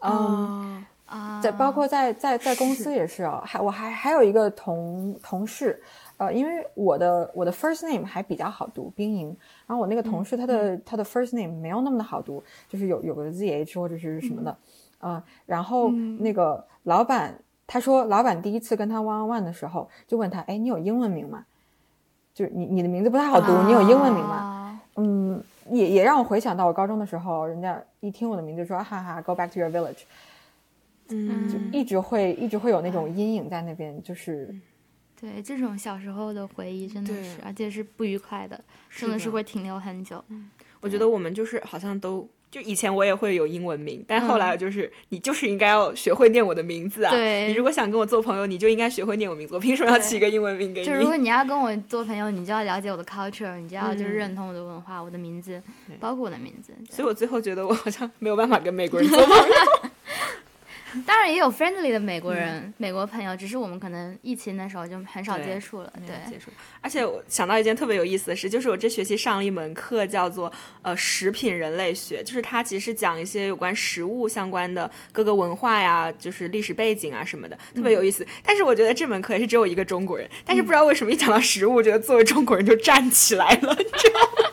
嗯。哦，啊，在包括在在在公司也是哦，还我还还有一个同同事，呃，因为我的我的 first name 还比较好读，冰莹，然后我那个同事他的、他的 first name 没有那么的好读，就是有有个 zh 或者是什么的，呃，然后那个老板他说老板第一次跟他 one on one 的时候就问他，哎，你有英文名吗？就是你你的名字不太好读，你有英文名吗？啊嗯，也也让我回想到我高中的时候，人家一听我的名字说哈哈，go back to your village。嗯，就一直会一直会有那种阴影在那边，就是对这种小时候的回忆真的是，而且是不愉快的，真的是会停留很久。我觉得我们就是好像都。就以前我也会有英文名，但后嗯来就是、你就是应该要学会念我的名字啊！对你如果想跟我做朋友，你就应该学会念我名字。我凭什么要起一个英文名给你？就如果你要跟我做朋友，你就要了解我的 culture，你就要就是嗯认同我的文化，我的名字，包括我的名字。所以我最后觉得我好像没有办法跟美国人做朋友。当然也有 friendly 的美国人、美国朋友，只是我们可能疫情的时候就很少接触了。对，接触。而且我想到一件特别有意思的事，就是我这学期上了一门课，叫做呃食品人类学，就是它其实讲一些有关食物相关的各个文化呀，就是历史背景啊什么的，特别有意思。但是我觉得这门课也是只有一个中国人，但是不知道为什么一讲到食物，我觉得作为中国人就站起来了，你知道吗？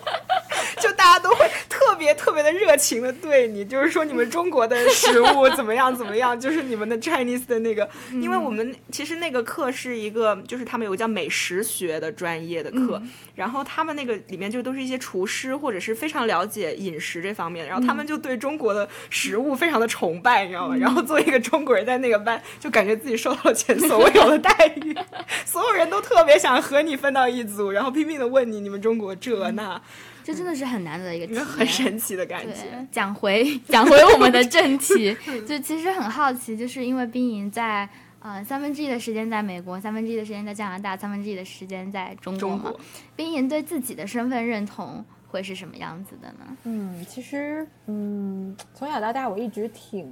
就大家都会特别特别的热情的对你，就是说你们中国的食物 怎么样怎么样，就是你们的 Chinese 的那个，因为我们其实那个课是一个，就是他们有个叫美食学的专业的课，然后他们那个里面就都是一些厨师或者是非常了解饮食这方面，然后他们就对中国的食物非常的崇拜，你知道吗？然后作为一个中国人在那个班，就感觉自己受到了前所未有的待遇，所有人都特别想和你分到一组，然后拼命的问你你们中国这那。这真的是很难得的一个体验，很神奇的感觉。讲回 讲回我们的正题，就其实很好奇，就是因为冰莹在呃三分之一的时间在美国，三分之一的时间在加拿大，三分之一的时间在中国嘛。冰莹对自己的身份认同会是什么样子的呢？嗯，其实嗯，从小到大我一直挺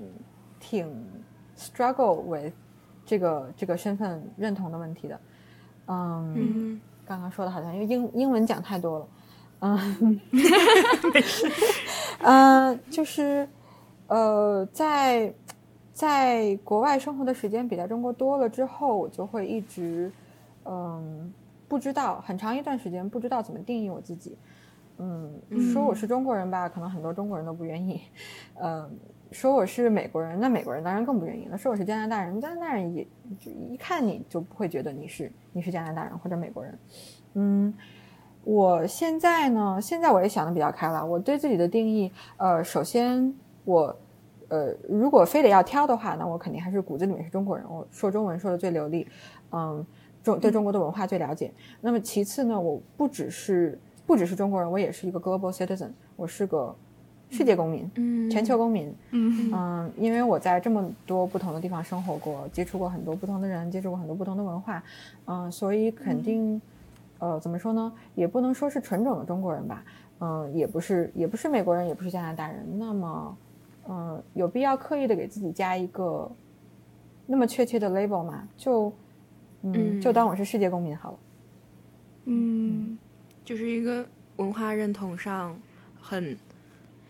挺 struggle with 这个这个身份认同的问题的。嗯，刚刚说的好像因为英英文讲太多了。嗯，没事。嗯，就是，呃，在在国外生活的时间比在中国多了之后，我就会一直，嗯，不知道很长一段时间不知道怎么定义我自己。嗯，说我是中国人吧，可能很多中国人都不愿意。嗯，说我是美国人，那美国人当然更不愿意了。说我是加拿大人，加拿大人也就一看你就不会觉得你是你是加拿大人或者美国人。嗯。我现在呢，现在我也想的比较开了。我对自己的定义，呃，首先我，呃，如果非得要挑的话，那我肯定还是骨子里面是中国人，我说中文说的最流利，嗯，中对中国的文化最了解。那么其次呢，我不只是不只是中国人，我也是一个 global citizen，我是个世界公民，嗯，全球公民，嗯嗯，因为我在这么多不同的地方生活过，接触过很多不同的人，接触过很多不同的文化，嗯，所以肯定。呃，怎么说呢？也不能说是纯种的中国人吧，嗯，也不是，也不是美国人，也不是加拿大人。那么，嗯，有必要刻意的给自己加一个那么确切的 label 吗？就，嗯，就当我是世界公民好了。嗯，就是一个文化认同上很。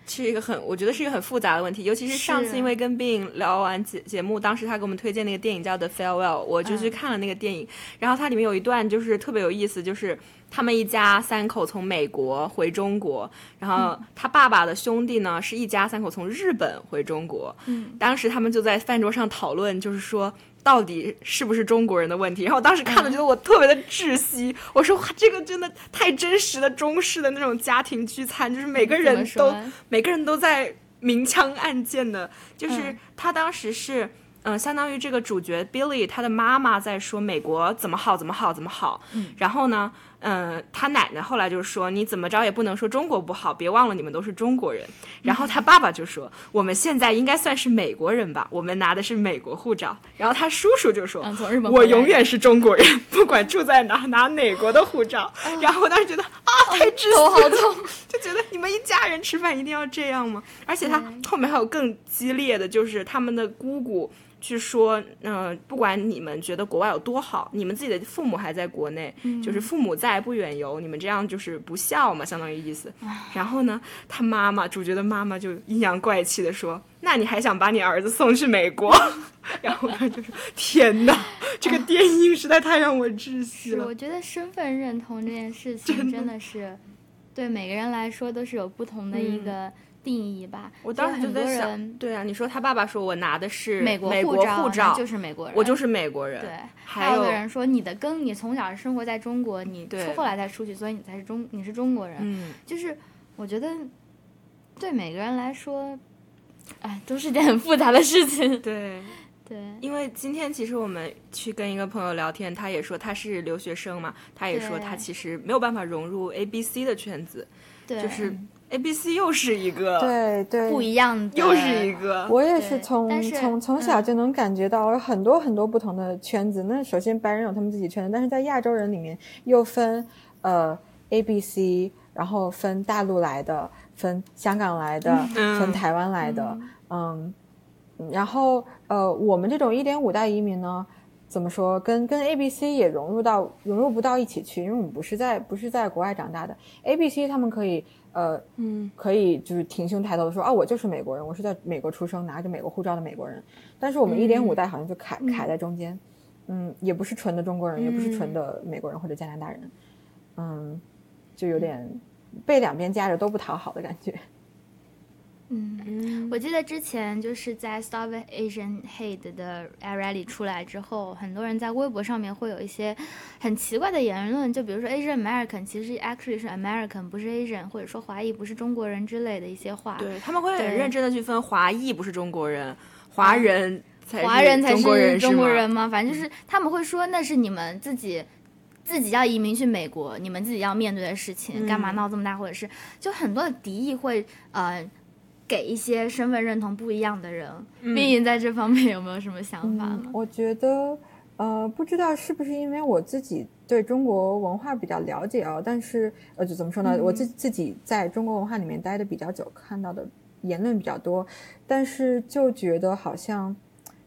是一个很，我觉得是一个很复杂的问题，尤其是上次因为跟 Bing 聊完节节目，当时他给我们推荐那个电影叫《The Farewell》，我就去看了那个电影，然后它里面有一段就是特别有意思，就是他们一家三口从美国回中国，然后他爸爸的兄弟呢是一家三口从日本回中国，嗯，当时他们就在饭桌上讨论，就是说。到底是不是中国人的问题？然后我当时看了，觉得我特别的窒息。我说哇，这个真的太真实的中式的那种家庭聚餐，就是每个人都每个人都在明枪暗箭的。就是他当时是嗯，相当于这个主角 Billy 他的妈妈在说美国怎么好怎么好怎么好。然后呢？嗯，他奶奶后来就说：“你怎么着也不能说中国不好，别忘了你们都是中国人。”然后他爸爸就说：“我们现在应该算是美国人吧？我们拿的是美国护照。”然后他叔叔就说：“我永远是中国人，不管住在哪，拿哪国的护照。”然后我当时觉得啊，太窒息好痛，就觉得你们一家人吃饭一定要这样吗？而且他后面还有更激烈的就是他们的姑姑。去说，嗯，不管你们觉得国外有多好，你们自己的父母还在国内，就是父母在不远游，你们这样就是不孝嘛，相当于意思。然后呢，他妈妈，主角的妈妈就阴阳怪气的说：“那你还想把你儿子送去美国？” 然后他就说：“天哪，这个电影实在太让我窒息了。”我觉得身份认同这件事 情真的是，对每个人来说都是有不同的一个。定义吧，我当时就在想，对啊，你说他爸爸说我拿的是美国护照，就是美国人，我就是美国人。对，还有个人说你的根，你从小生活在中国，你出后来才出去，所以你才是中，你是中国人。嗯，就是我觉得对每个人来说，哎，都是件很复杂的事情。对，对，因为今天其实我们去跟一个朋友聊天，他也说他是留学生嘛，他也说他其实没有办法融入 A B C 的圈子，就是。A B C 又是一个对对不一样的，又是一个。我也是从从从小就能感觉到有很多很多不同的圈子。那首先白人有他们自己圈子，但是在亚洲人里面又分呃 A B C，然后分大陆来的，分香港来的，分台湾来的，嗯，然后呃我们这种一点五代移民呢，怎么说跟跟 A B C 也融入到融入不到一起去，因为我们不是在不是在国外长大的。A B C 他们可以。呃，嗯，可以就是挺胸抬头的说，啊，我就是美国人，我是在美国出生，拿着美国护照的美国人。但是我们一点五代好像就卡卡在中间，嗯，也不是纯的中国人，也不是纯的美国人或者加拿大人，嗯，就有点被两边夹着都不讨好的感觉。嗯，我记得之前就是在 Stop Asian Hate 的 rally 出来之后，很多人在微博上面会有一些很奇怪的言论，就比如说 Asian American 其实 actually 是 American 不是 Asian，或者说华裔不是中国人之类的一些话。对他们会很认真的去分华裔不是中国人，华人才华人才中国人中国吗人吗？反正就是他们会说那是你们自己自己要移民去美国，你们自己要面对的事情，干嘛闹这么大？或者是就很多的敌意会呃给一些身份认同不一样的人。冰莹在这方面有没有什么想法呢？我觉得，呃，不知道是不是因为我自己对中国文化比较了解啊，但是呃，就怎么说呢？我自自己在中国文化里面待的比较久，看到的言论比较多，但是就觉得好像，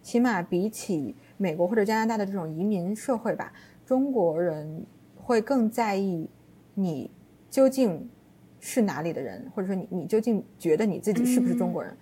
起码比起美国或者加拿大的这种移民社会吧，中国人会更在意你究竟是哪里的人，或者说你你究竟觉得你自己是不是中国人。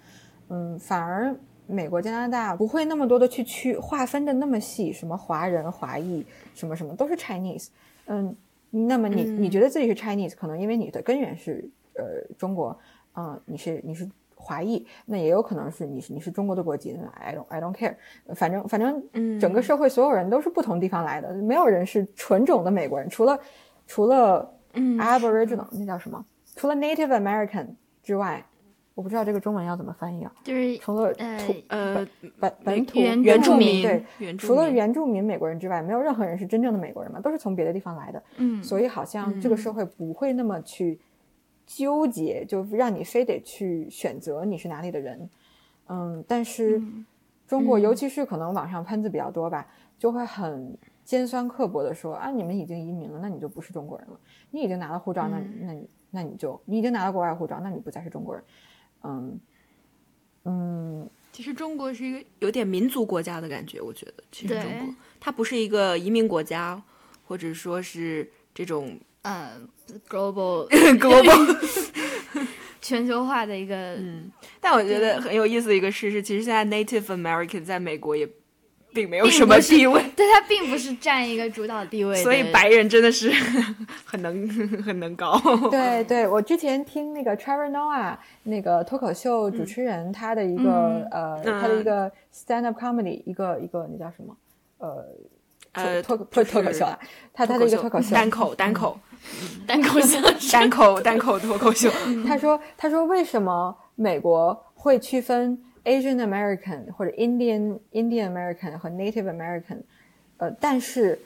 嗯，反而美国、加拿大不会那么多的去区划分的那么细，什么华人、华裔，什么什么都是 Chinese。嗯，那么你你觉得自己是 Chinese，可能因为你的根源是呃中国，嗯、你是你是华裔，那也有可能是你是你是中国的国籍那，I don't I don't care，反正反正整个社会所有人都是不同地方来的，没有人是纯种的美国人，除了除了 Aboriginal、那叫什么？除了 Native American 之外，我不知道这个中文要怎么翻译啊。就是除了呃土呃本本土原原住住民民对，原住除了原住民美国人之外，没有任何人是真正的美国人嘛，都是从别的地方来的。嗯所以好像这个社会不会那么去纠结，就让你非得去选择你是哪里的人。嗯，但是中国，尤其是可能网上喷子比较多吧，就会很尖酸刻薄的说啊，你们已经移民了，那你就不是中国人了。你已经拿了护照，那那你那你就你已经拿到国外护照，那你不再是中国人。嗯嗯，其实中国是一个有点民族国家的感觉，我觉得其实对中国它不是一个移民国家，或者说是这种呃 global global。全球化的一个嗯，但我觉得很有意思的一个事是，其实现在 Native American 在美国也并没有什么地位，对他并不是占一个主导地位，所以白人真的是 很能很能搞。对 对，我之前听那个 Trevor Noah 那个脱口秀主持人，他的一个、嗯呃，他的一个 stand up comedy，一个一个那叫什么？呃，呃，脱不是脱口秀啊，他他的一个脱口秀，单口单口单口相声。单口单口脱口秀。他说他说为什么美国会区分 Asian American 或者 Indian Indian American 和 Native American，呃，但是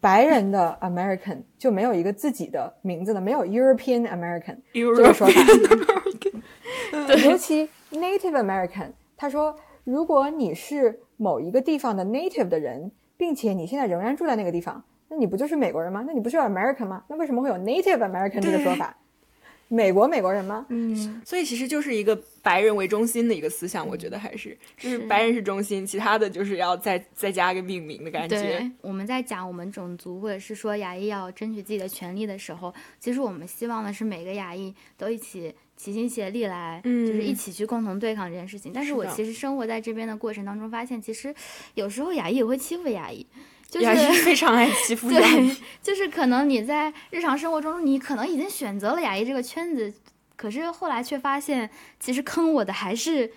白人的 American 就没有一个自己的名字的，没有 European American 这个说法。尤其 Native American，他说，如果你是某一个地方的 Native 的人，并且你现在仍然住在那个地方，那你不就是美国人吗？那你不是 American 吗？那为什么会有 Native American 这个说法？美国美国人吗？嗯，所以其实就是一个白人为中心的一个思想，我觉得还是就是白人是中心，其他的就是要再再加个命名的感觉。我们在讲我们种族或者是说亚裔要争取自己的权利的时候，其实我们希望的是每个亚裔都一起齐心协力来，嗯就是一起去共同对抗这件事情。但是我其实生活在这边的过程当中，发现其实有时候亚裔也会欺负亚裔，就是亚裔非常爱欺负 对，就是可能你在日常生活中，你可能已经选择了亚裔这个圈子，可是后来却发现，其实坑我的还是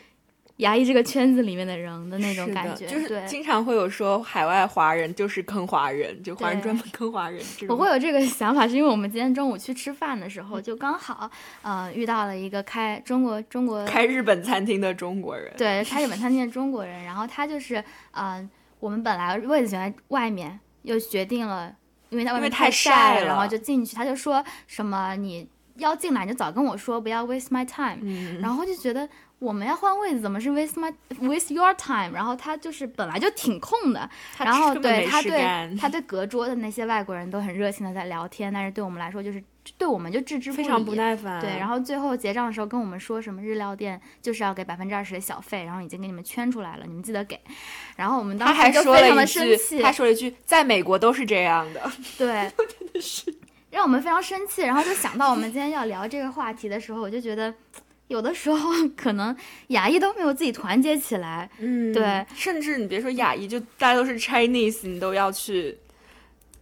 牙医这个圈子里面的人的那种感觉。就是，经常会有说海外华人就是坑华人，就华人专门坑华人。我会有这个 想法，是因为我们今天中午去吃饭的时候，就刚好呃遇到了一个开中国中国开日本餐厅的中国人，对开日本餐厅的中国人，然后他就是嗯、呃我们本来位子选在外面，又决定了，因为在外面太晒晒了然后就进去，他就说什么你要进来你就早跟我说，不要 waste my time，、嗯，然后就觉得我们要换位子，怎么是 waste my waste your time？然后他就是本来就挺空的，然后对他对他对隔桌的那些外国人都很热情的在聊天，但是对我们来说就是对我们就置之不理，非常不耐烦。对，然后最后结账的时候跟我们说什么日料店就是要给百分之二十的小费，然后已经给你们圈出来了，你们记得给。然后我们当时就非常的，生气，他说了一句，在美国都是这样的。对，让我们非常生气。然后就想到我们今天要聊这个话题的时候，我就觉得 有的时候可能亚裔都没有自己团结起来。嗯对，甚至你别说亚裔，就大家都是 Chinese，你都要去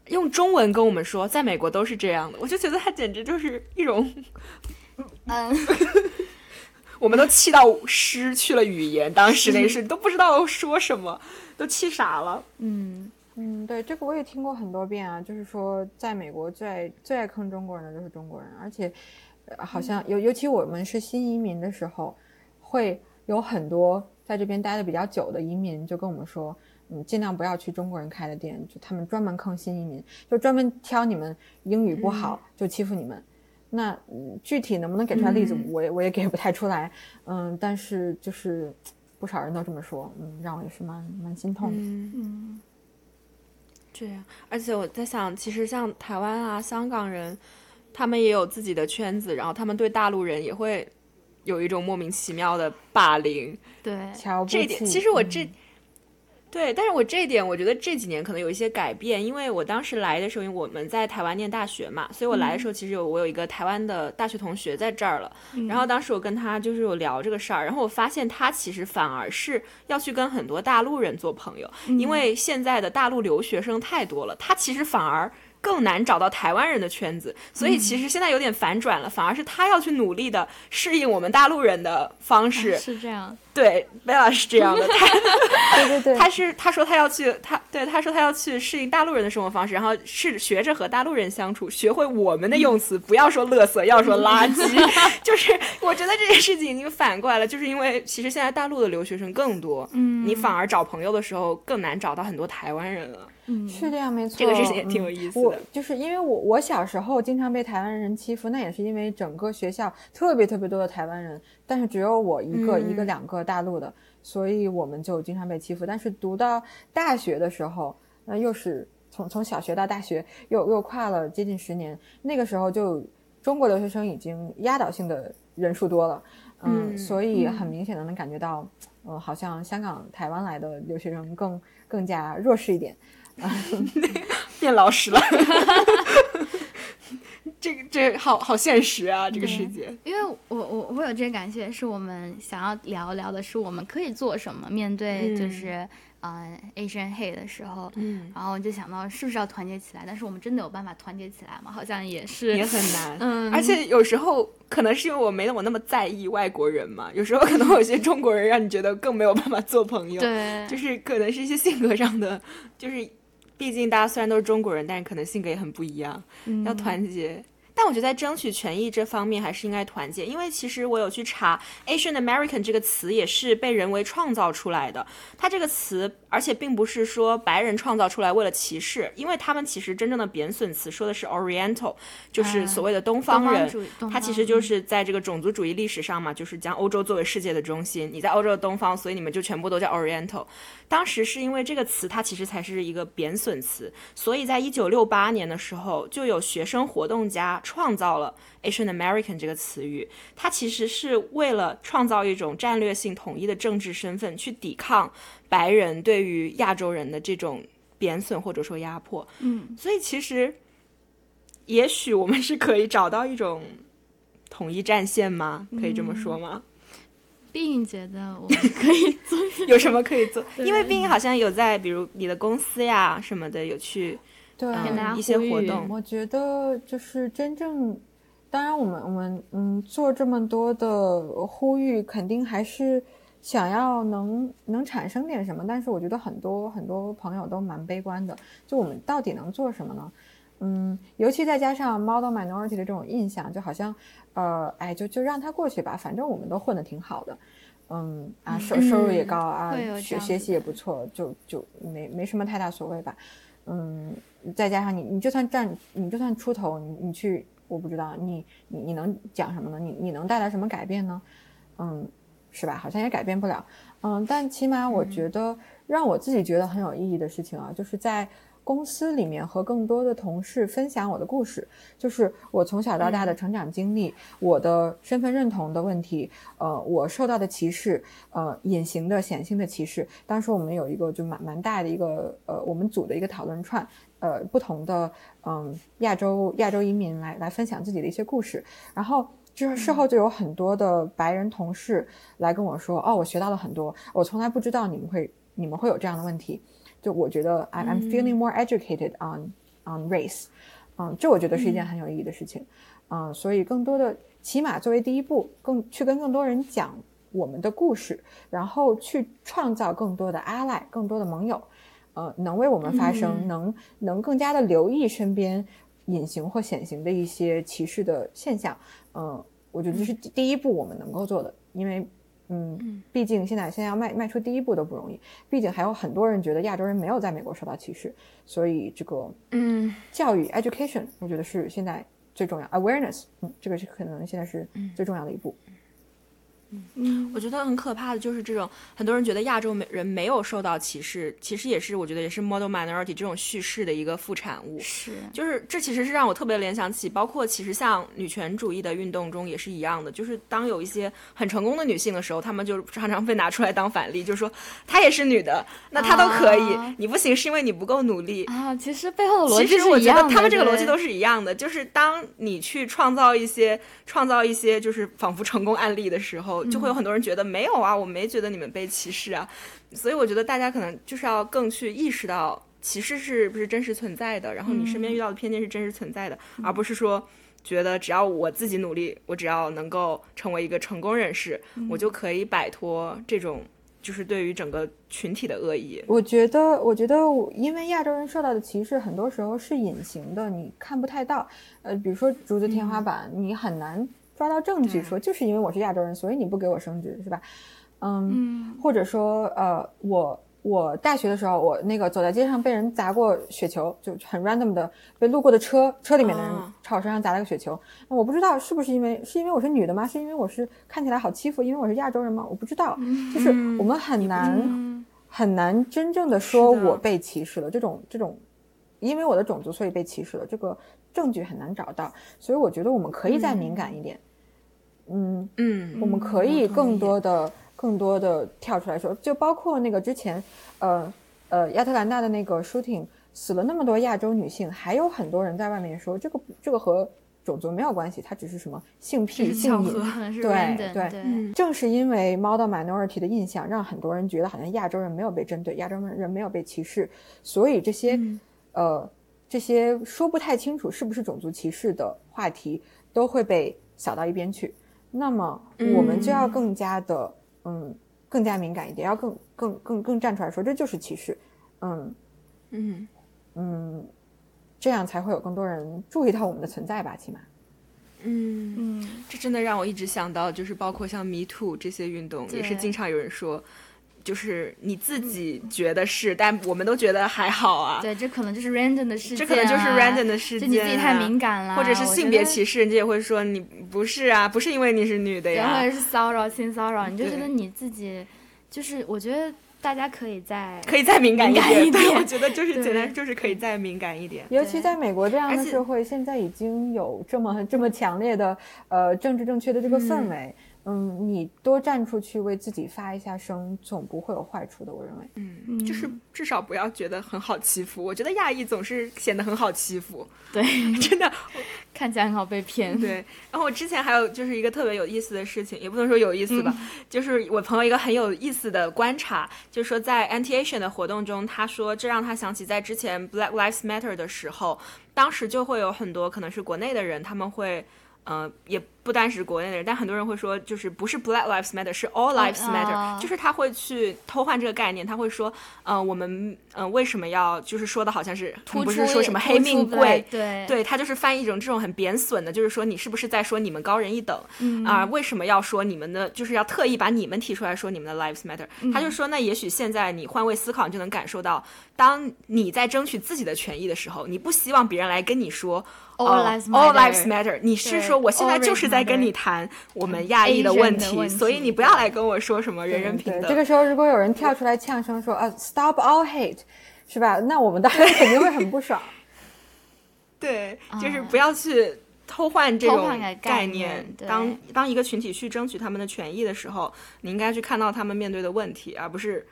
用中文跟我们说，在美国都是这样的。我就觉得他简直就是一种嗯，我们都气到失去了语言。当时那是都不知道说什么，都气傻了。嗯嗯，对，这个我也听过很多遍啊，就是说在美国最爱最爱坑中国人的就是中国人，而且好像尤尤其我们是新移民的时候，会有很多在这边待的比较久的移民就跟我们说。嗯，尽量不要去中国人开的店，就他们专门坑新移民，就专门挑你们英语不好就欺负你们。那具体能不能给出来例子，我也我也给不太出来。嗯，但是就是不少人都这么说，嗯，让我也是蛮蛮心痛的。嗯，这样，而且我在想，其实像台湾啊、香港人，他们也有自己的圈子，然后他们对大陆人也会有一种莫名其妙的霸凌。对，这一点，其实我这。对，但是我这一点，我觉得这几年可能有一些改变，因为我当时来的时候，因为我们在台湾念大学嘛，所以我来的时候其实有我有一个台湾的大学同学在这儿了，然后当时我跟他就是有聊这个事儿，然后我发现他其实反而是要去跟很多大陆人做朋友，因为现在的大陆留学生太多了，他其实反而。更难找到台湾人的圈子，所以其实现在有点反转了，反而是他要去努力的适应我们大陆人的方式。是这样，对，贝拉是这样的。他，对对对，他是他说他要去，他对他说他要去适应大陆人的生活方式，然后是学着和大陆人相处，学会我们的用词，不要说垃圾，要说垃圾。就是我觉得这件事情已经反过来了，就是因为其实现在大陆的留学生更多，嗯，你反而找朋友的时候更难找到很多台湾人了。是这样，没错。这个事情也挺有意思的。就是因为我我小时候经常被台湾人欺负，那也是因为整个学校特别特别多的台湾人，但是只有我一个一个两个大陆的，所以我们就经常被欺负。但是读到大学的时候，那又是从从小学到大学，又又跨了接近十年。那个时候就中国留学生已经压倒性的人数多了，嗯，所以很明显的能感觉到，呃，好像香港、台湾来的留学生更更加弱势一点。变老实了，这个这好好现实啊！这个世界，因为我我我有这个感觉，是我们想要聊聊的是我们可以做什么面对就是嗯 Asian hate 的时候，嗯，然后我就想到是不是要团结起来？但是我们真的有办法团结起来吗？好像也是也很难，嗯，而且有时候可能是因为我没我那么在意外国人嘛，有时候可能有些中国人让你觉得更没有办法做朋友，对，就是可能是一些性格上的，就是。毕竟大家虽然都是中国人，但是可能性格也很不一样，要团结。但我觉得在争取权益这方面还是应该团结，因为其实我有去查，Asian American 这个词也是被人为创造出来的。它这个词，而且并不是说白人创造出来为了歧视，因为他们其实真正的贬损词说的是 Oriental，就是所谓的东方人。它其实就是在这个种族主义历史上嘛，就是将欧洲作为世界的中心。你在欧洲的东方，所以你们就全部都叫 Oriental。当时是因为这个词，它其实才是一个贬损词，所以在一九六八年的时候，就有学生活动家。创造了 Asian American 这个词语，它其实是为了创造一种战略性统一的政治身份，去抵抗白人对于亚洲人的这种贬损或者说压迫。嗯，所以其实也许我们是可以找到一种统一战线吗？可以这么说吗？并觉得我可以做 有什么可以做？因为并好像有在比如你的公司呀什么的有去。对，一些活动，我觉得就是真正，当然我们我们嗯做这么多的呼吁，肯定还是想要能能产生点什么。但是我觉得很多很多朋友都蛮悲观的，就我们到底能做什么呢？嗯，尤其再加上 model minority 的这种印象，就好像呃，哎，就就让他过去吧，反正我们都混得挺好的，嗯啊，收收入也高啊，学学习也不错，就就没没什么太大所谓吧。嗯，再加上你，你就算站，你就算出头，你你去，我不知道你你你能讲什么呢？你你能带来什么改变呢？嗯，是吧？好像也改变不了。嗯，但起码我觉得让我自己觉得很有意义的事情啊，就是在。公司里面和更多的同事分享我的故事，就是我从小到大的成长经历，我的身份认同的问题，呃，我受到的歧视，呃，隐形的、显性的歧视。当时我们有一个就蛮蛮大的一个呃，我们组的一个讨论串，呃，不同的嗯亚洲亚洲移民来来分享自己的一些故事，然后就是事后就有很多的白人同事来跟我说，哦，我学到了很多，我从来不知道你们会你们会有这样的问题。就我觉得，I'm I'm feeling more educated on on race，嗯，这我觉得是一件很有意义的事情，嗯，所以更多的起码作为第一步，更去跟更多人讲我们的故事，然后去创造更多的 ally，更多的盟友，呃，能为我们发声，能能更加的留意身边隐形或显形的一些歧视的现象，嗯，我觉得这是第一步我们能够做的，因为。嗯，毕竟现在现在要迈迈出第一步都不容易，毕竟还有很多人觉得亚洲人没有在美国受到歧视，所以这个嗯，教育 education 我觉得是现在最重要 awareness，嗯，这个是可能现在是最重要的一步。嗯，我觉得很可怕的就是这种很多人觉得亚洲人没有受到歧视，其实也是我觉得也是 model minority 这种叙事的一个副产物。是，就是这其实是让我特别联想起，包括其实像女权主义的运动中也是一样的，就是当有一些很成功的女性的时候，她们就常常被拿出来当反例，就是说她也是女的，那她都可以，你不行是因为你不够努力啊。其实背后的逻辑其实我觉得他们这个逻辑都是一样的，就是当你去创造一些创造一些就是仿佛成功案例的时候。就会有很多人觉得没有啊，我没觉得你们被歧视啊，所以我觉得大家可能就是要更去意识到歧视是不是真实存在的，然后你身边遇到的偏见是真实存在的，而不是说觉得只要我自己努力，我只要能够成为一个成功人士，我就可以摆脱这种就是对于整个群体的恶意。我觉得，我觉得，因为亚洲人受到的歧视很多时候是隐形的，你看不太到。呃，比如说竹子天花板，你很难。抓到证据说就是因为我是亚洲人，所以你不给我升职是吧？嗯，或者说呃，我我大学的时候，我那个走在街上被人砸过雪球，就很 random 的被路过的车车里面的人朝我身上砸了个雪球。那我不知道是不是因为是因为我是女的吗？是因为我是看起来好欺负？因为我是亚洲人吗？我不知道。就是我们很难很难真正的说我被歧视了。这种这种，因为我的种族所以被歧视了，这个证据很难找到。所以我觉得我们可以再敏感一点。嗯。嗯，我们可以更多的、更多的跳出来说，就包括那个之前，呃呃，亚特兰大的那个 shooting 死了那么多亚洲女性，还有很多人在外面说这个这个和种族没有关系，它只是什么性癖、性瘾，对对。正是因为 model minority 的印象，让很多人觉得好像亚洲人没有被针对，亚洲人没有被歧视，所以这些呃这些说不太清楚是不是种族歧视的话题，都会被扫到一边去。那么我们就要更加的，嗯，更加敏感一点，要更更更更站出来说，这就是歧视，嗯。嗯。嗯，这样才会有更多人注意到我们的存在吧，起码，嗯。嗯，这真的让我一直想到，就是包括像 Me Too 这些运动，也是经常有人说。就是你自己觉得是，但我们都觉得还好啊。对，这可能就是 random 的事件，这可能就是 random 的事件，就你自己太敏感了，或者是性别歧视，人家也会说你不是啊，不是因为你是女的呀，或者是骚扰、性骚扰，你就觉得你自己就是，我觉得大家可以再可以再敏感一点，对我觉得就是简单就是可以再敏感一点，尤其在美国这样的社会，现在已经有这么这么强烈的呃政治正确的这个氛围。嗯，你多站出去为自己发一下声，总不会有坏处的。我认为，嗯，就是至少不要觉得很好欺负。我觉得亚裔总是显得很好欺负，对，真的 看起来很好被骗。对，然后我之前还有就是一个特别有意思的事情，也不能说有意思吧，就是我朋友一个很有意思的观察，就是说在 Anti Asian 的活动中，他说这让他想起在之前 Black Lives Matter 的时候，当时就会有很多可能是国内的人，他们会，呃，也。不单是国内的人，但很多人会说，就是不是 Black Lives Matter，是 All Lives Matter，就是他会去偷换这个概念，他会说，呃，我们，嗯，为什么要就是说的好像是不是说什么黑命贵，对，对他就是翻译一种这种很贬损的，就是说你是不是在说你们高人一等啊？为什么要说你们的，就是要特意把你们提出来说你们的 Lives Matter？他就说，那也许现在你换位思考，你就能感受到，当你在争取自己的权益的时候，你不希望别人来跟你说 All Lives Matter，你是说我现在就是在跟你谈我们亚裔的问题，所以你不要来跟我说什么人人平等。这个时候，如果有人跳出来呛声说啊，Stop all hate，是吧？那我们当然肯定会很不爽。对，就是不要去偷换这种概念。当当一个群体去争取他们的权益的时候，你应该去看到他们面对的问题，而不是。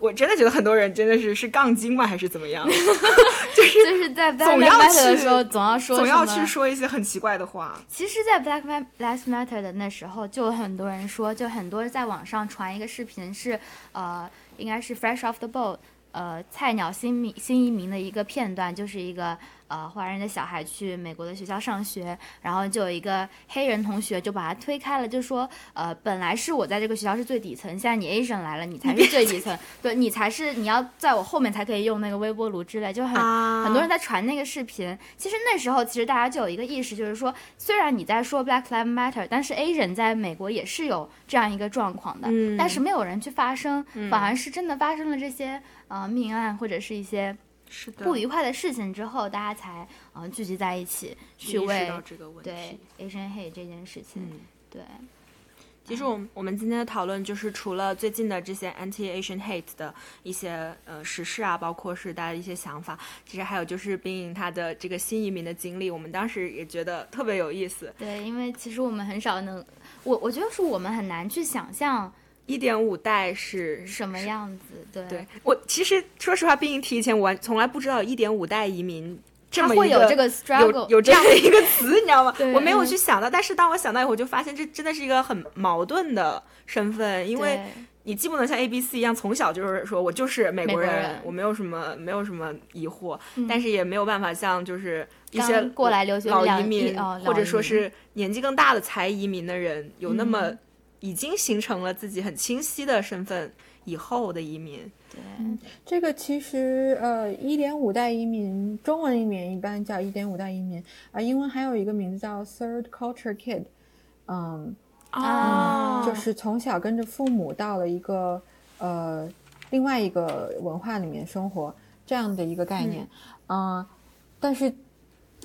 我真的觉得很多人真的是是杠精吗，还是怎么样？就是就是在 Black Lives Matter 的时候，总要说总要去说一些很奇怪的话。其实，在 Black Lives Matter 的那时候，就有很多人说，就很多在网上传一个视频，是呃，应该是 Fresh Off the Boat，呃，菜鸟新民新移民的一个片段，就是一个。呃华人的小孩去美国的学校上学，然后就有一个黑人同学就把他推开了，就说呃本来是我在这个学校是最底层，现在你 Asian 来了，你才是最底层，对你才是你要在我后面才可以用那个微波炉之类，就很、啊很多人在传那个视频。其实那时候其实大家就有一个意识，就是说虽然你在说 Black Lives Matter，但是 Asian 在美国也是有这样一个状况的，嗯但是没有人去发声，反而是真的发生了这些呃命案或者是一些是的，不愉快的事情之后，大家才呃聚集在一起去为到这个问对。Asian hate 这件事情，嗯对，其实我们我们今天的讨论就是除了最近的这些 anti-Asian hate 的一些呃时事啊，包括是大家的一些想法，其实还有就是冰莹她的这个新移民的经历，我们当时也觉得特别有意思。对，因为其实我们很少能，我我觉得是我们很难去想象一点五代是什么样子，对，对我其实说实话，毕竟提以前我从来不知道一点五代移民这么一个会有这个有 struggle，有这样的一个词，你知道吗？我没有嗯。去想到，但是当我想到以后，我就发现这真的是一个很矛盾的身份，因为你既不能像 A B C 一样从小就是说我就是美美国人，国人我没有什么没有什么疑惑，嗯。但是也没有办法像就是一些过来留学老移民、哦或者说是年纪更大的才移民的人，有那么嗯已经形成了自己很清晰的身份以后的移民。对，这个其实呃，一点五代移民，中文里面一般叫一点五代移民啊、英文还有一个名字叫 Third Culture Kid，嗯，啊就是从小跟着父母到了一个呃另外一个文化里面生活这样的一个概念，嗯、但是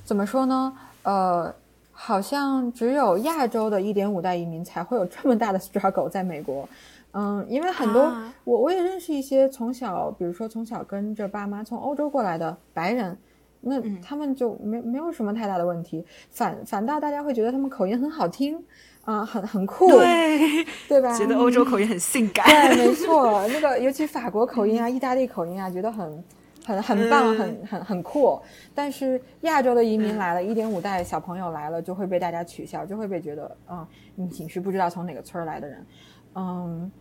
怎么说呢？呃，好像只有亚洲的一点五代移民才会有这么大的 struggle 在美国。嗯，因为很多、啊我我也认识一些从小，比如说从小跟着爸妈从欧洲过来的白人，那嗯他们就没没有什么太大的问题，反反倒大家会觉得他们口音很好听，啊、很很酷，对，对吧？觉得欧洲口音很性感。对，没 错，那个尤其法国口音啊、意大利口音啊，觉得很很很棒，嗯。很很很酷。但是亚洲的移民来了，一点五代小朋友来了，就会被大家取笑，就会被觉得，嗯，你你是不知道从哪个村儿来的人，嗯。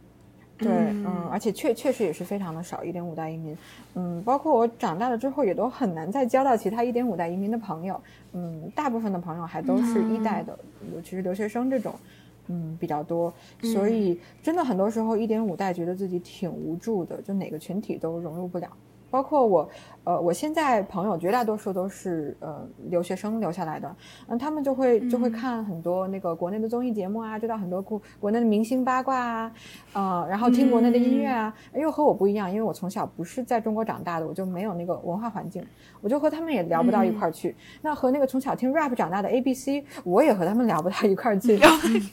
对，嗯。嗯，而且确确实也是非常的少，一点五代移民，嗯，包括我长大了之后，也都很难再交到其他一点五代移民的朋友，嗯，大部分的朋友还都是一代的，尤其是留学生这种，嗯，比较多，所以真的很多时候一点五代觉得自己挺无助的，就哪个群体都融入不了。包括我，呃，我现在朋友绝大多数都是呃留学生留下来的，嗯，他们就会就会看很多那个国内的综艺节目啊，知道很多国国内的明星八卦啊，呃，然后听国内的音乐啊，因为和我不一样，因为我从小不是在中国长大的，我就没有那个文化环境，我就和他们也聊不到一块儿去。那和那个从小听 rap 长大的 A B C，我也和他们聊不到一块儿去。嗯，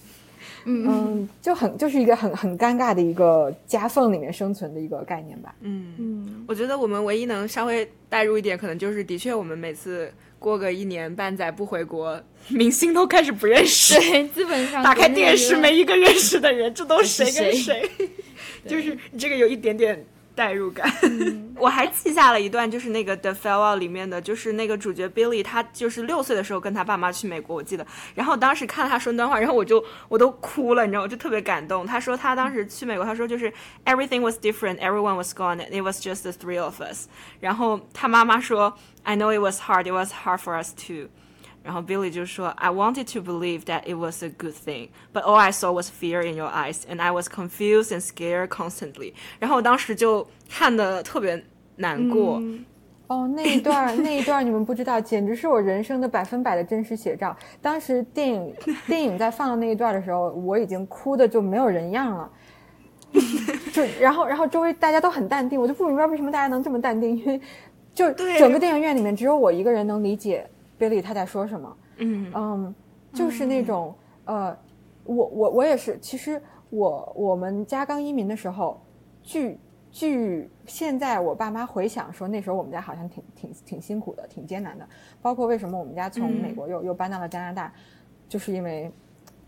就很就是一个很很尴尬的一个夹缝里面生存的一个概念吧。嗯，嗯，我觉得我们唯一能稍微带入一点，可能就是的确我们每次过个一年半载不回国，明星都开始不认识。对，基本上打开电视的没一个认识的人，这都谁跟谁？就是你这个有一点点代入感。嗯我还记下了一段，就是那个《The Farewell》里面的，就是那个主角 Billy，他就是六岁的时候跟他爸妈去美国，我记得。然后当时看了他说那段话，然后我就我都哭了，你知道，我就特别感动。他说他当时去美国，他说就是 Everything was different, everyone was gone, and it was just the three of us。然后他妈妈说 I know it was hard, it was hard for us too。然后 Billy 就说，I wanted to believe that it was a good thing, but all I saw was fear in your eyes, and I was confused and scared constantly。然后我当时就看的特别难过，嗯哦，那一段那一段你们不知道，简直是我人生的百分百的真实写照。当时电影电影在放的那一段的时候，我已经哭的就没有人样了。就然后然后周围大家都很淡定，我就不明白为什么大家能这么淡定，因为就整个电影院里面只有我一个人能理解 Billy 他在说什么。嗯嗯，就是那种、呃，我我我也是，其实我我们家刚移民的时候，据据现在我爸妈回想说，那时候我们家好像挺挺挺辛苦的，挺艰难的。包括为什么我们家从美国又、又搬到了加拿大，就是因为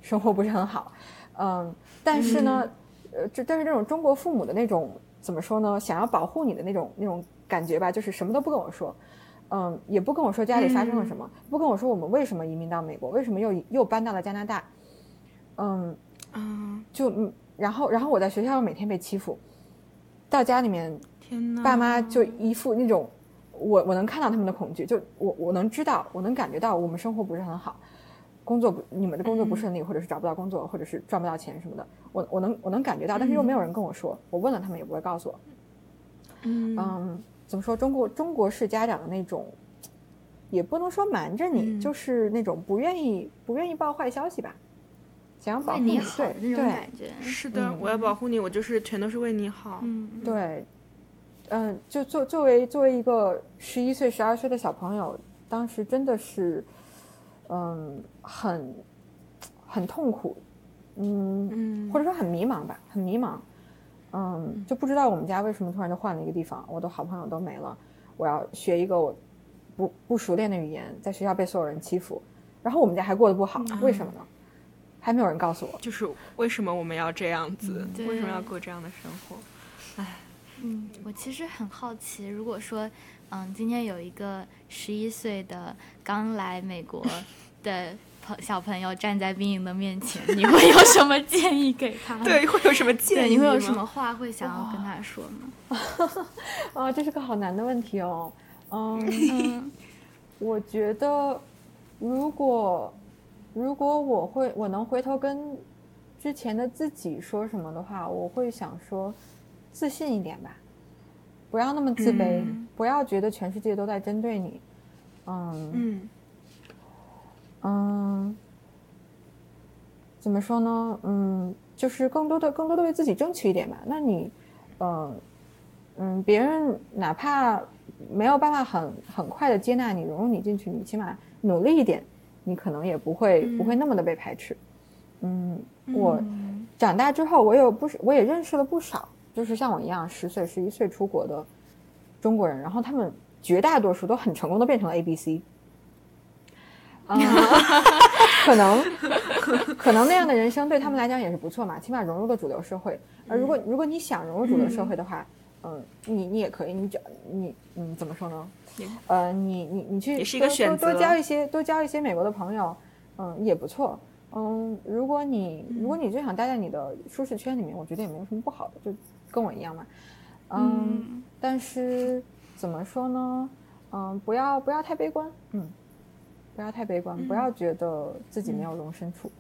生活不是很好。嗯，但是呢，呃，这但是这种中国父母的那种怎么说呢？想要保护你的那种那种感觉吧，就是什么都不跟我说。嗯，也不跟我说家里发生了什么，不跟我说我们为什么移民到美国，为什么又又搬到了加拿大，嗯，嗯，就嗯，然后然后我在学校每天被欺负，到家里面天哪，爸妈就一副那种我我能看到他们的恐惧，就我我能知道，我能感觉到我们生活不是很好，工作不你们的工作不顺利，或者是找不到工作，或者是赚不到钱什么的，我我能我能感觉到，但是又没有人跟我说，我问了他们也不会告诉我。嗯。嗯，怎么说？中国中国式家长的那种，也不能说瞒着你，嗯就是那种不愿意不愿意报坏消息吧，想要保护你好那种感觉。是的，嗯我要保护你，我就是全都是为你好。嗯，对，嗯，就作作为作为一个十一岁、十二岁的小朋友，当时真的是，嗯，很很痛苦，嗯，嗯或者说很迷茫吧，很迷茫，嗯，就不知道我们家为什么突然就换了一个地方，我的好朋友都没了，我要学一个我不不熟练的语言，在学校被所有人欺负，然后我们家还过得不好，为什么呢？还没有人告诉我。就是为什么我们要这样子？对为什么要过这样的生活？唉嗯，我其实很好奇，如果说，嗯，今天有一个十一岁的刚来美国的朋小朋友站在冰莹的面前，你会有什么建议给他？对，会有什么，建议？你会有什么？话会想要跟他说吗？啊，这是个好难的问题哦。嗯，嗯我觉得如果如果我会我能回头跟之前的自己说什么的话，我会想说自信一点吧，不要那么自卑，嗯不要觉得全世界都在针对你。嗯嗯嗯，怎么说呢？嗯，就是更多的更多的为自己争取一点吧。那你，呃嗯，别人哪怕没有办法很很快的接纳你、融入你进去，你起码努力一点，你可能也不会、不会那么的被排斥。嗯，我嗯长大之后，我有不少，我也认识了不少，就是像我一样十岁、十一岁出国的中国人，然后他们绝大多数都很成功的变成了 A B C。啊、可能可能那样的人生对他们来讲也是不错嘛，起码融入了主流社会。而如果如果你想融入主流社会的话，嗯，你你也可以，你只你嗯怎么说呢也？呃，你你你去也是一个多选择多多交一些多交一些美国的朋友，嗯也不错。嗯，如果你如果你就想待在你的舒适圈里面，我觉得也没有什么不好的，就跟我一样嘛。嗯，但是怎么说呢？嗯，不要不要太悲观，嗯，不要太悲观，不要觉得自己没有容身处，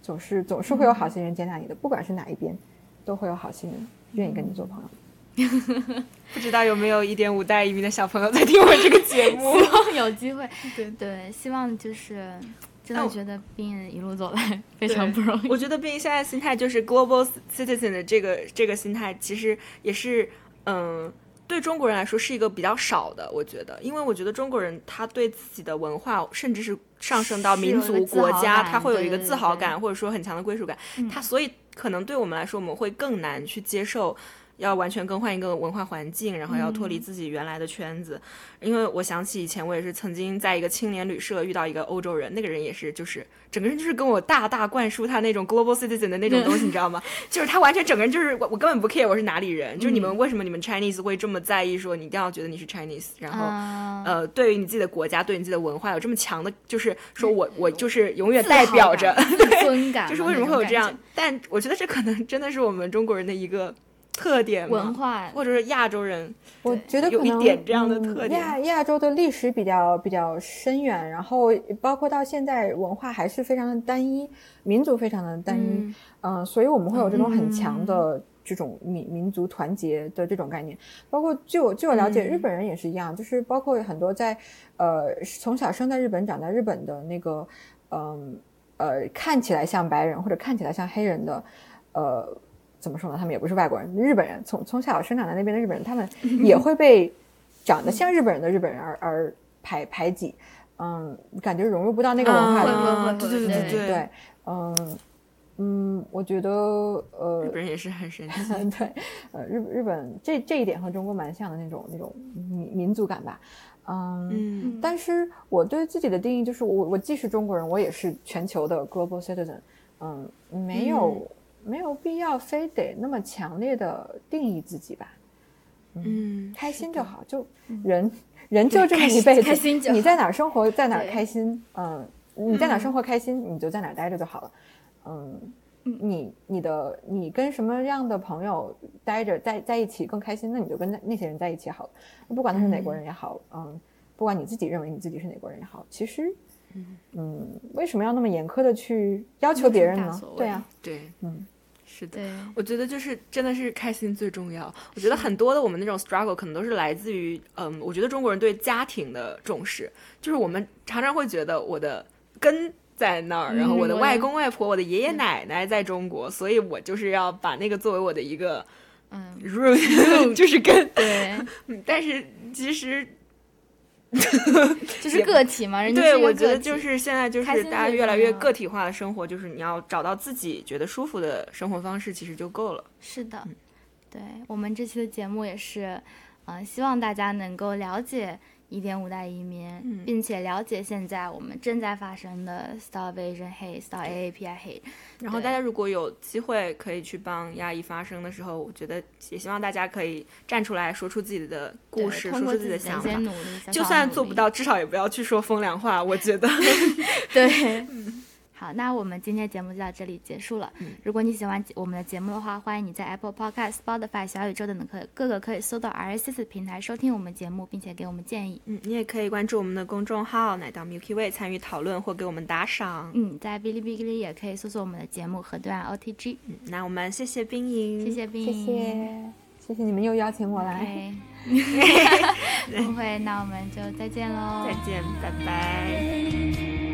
总是总是会有好心人接纳你的，不管是哪一边，都会有好心人愿意跟你做朋友。不知道有没有一点五代移民的小朋友在听我这个节 目？希望有机会，对对，希望就是真的觉得冰莹一路走来非常不容易。我觉得冰现在心态就是 global citizen 的这个这个心态，其实也是嗯。对中国人来说是一个比较少的，我觉得，因为我觉得中国人他对自己的文化，甚至是上升到民族国家，他会有一个自豪感，或者说很强的归属感。嗯他所以可能对我们来说，我们会更难去接受，要完全更换一个文化环境，然后要脱离嗯自己原来的圈子。因为我想起以前我也是曾经在一个青年旅社遇到一个欧洲人，那个人也是就是整个人就是跟我大大灌输他那种 global citizen 的那种东西，你知道吗？就是他完全整个人就是我我根本不 care 我是哪里人，就是你们为什么你们 Chinese 会这么在意说你一定要觉得你是 Chinese，然后。啊呃，对于你自己的国家，对你自己的文化有这么强的，就是说我我就是永远代表着，自尊感，就是为什么会有这样？但我觉得这可能真的是我们中国人的一个特点文化？或者是亚洲人，我觉得有可能一点这样的嗯特点亚亚洲的历史比较比较深远，然后包括到现在文化还是非常的单一，民族非常的单一，嗯嗯、所以我们会有这种很嗯强的这种民民族团结的这种概念。包括据我据我了解，嗯日本人也是一样，就是包括很多在呃从小生在日本长在日本的那个嗯呃看起来像白人或者看起来像黑人的呃。怎么说呢？他们也不是外国人，日本人从从小生长在那边的日本人，他们也会被长得像日本人的日本人而而排排挤，嗯，感觉融入不到那个文化里面。对对对对对，嗯嗯，我觉得呃日，本人也是很神奇。对，呃，日日本这这一点和中国蛮像的那种那种民民族感吧，嗯。嗯但是我对自己的定义就是我，我既是中国人，我也是全球的 global citizen。嗯，没有、没有必要非得那么强烈的定义自己吧。嗯，开心就。好，就人人就这么一辈子，开心就好你在哪儿生活，在哪儿开心，嗯，你在哪儿生活开心，你就在哪儿待着就好了，嗯，你你的你跟什么样的朋友待着在在一起更开心，那你就跟那那些人在一起好了。不管他是哪国人也好，嗯，不管你自己认为你自己是哪国人也好，其实，嗯，为什么要那么严苛的去要求别人呢？对啊，对，嗯，是的。我觉得就是真的是开心最重要。我觉得很多的我们那种 struggle 可能都是来自于，嗯，我觉得中国人对家庭的重视，就是我们常常会觉得我的根在那儿，然后我的嗯外公外婆、我的爷爷奶奶在中国，所以我就是要把那个作为我的一个嗯，root，就是根。对，嗯 但是其实就是个体嘛，人家觉得就是现在就是大家越来越个体化的生活，就是你要找到自己觉得舒服的生活方式，其实就够了。是的，嗯对我们这期的节目也是，嗯、希望大家能够了解一点五代移民，嗯并且了解现在我们正在发生的 starvation hate、star AAPI hate。对然后大家如果有机会可以去帮亚裔发声的时候，我觉得也希望大家可以站出来说出自己的故事，说出自己的想法。努力，就算做不到，至少也不要去说风凉话。我觉得，对，好，那我们今天节目就到这里结束了。嗯如果你喜欢我们的节目的话，欢迎你在 Apple Podcast、Spotify、小宇宙等的可各个可以搜到 RSS 平台收听我们节目，并且给我们建议。嗯，你也可以关注我们的公众号“奶到 Milky Way” 参与讨论或给我们打赏。嗯，在哔哩哔哩也可以搜索我们的节目“河对岸 OTG”。嗯，那我们谢谢冰莹，谢谢冰莹，谢谢谢你们又邀请我来。不会，那我们就再见喽，再见，拜拜。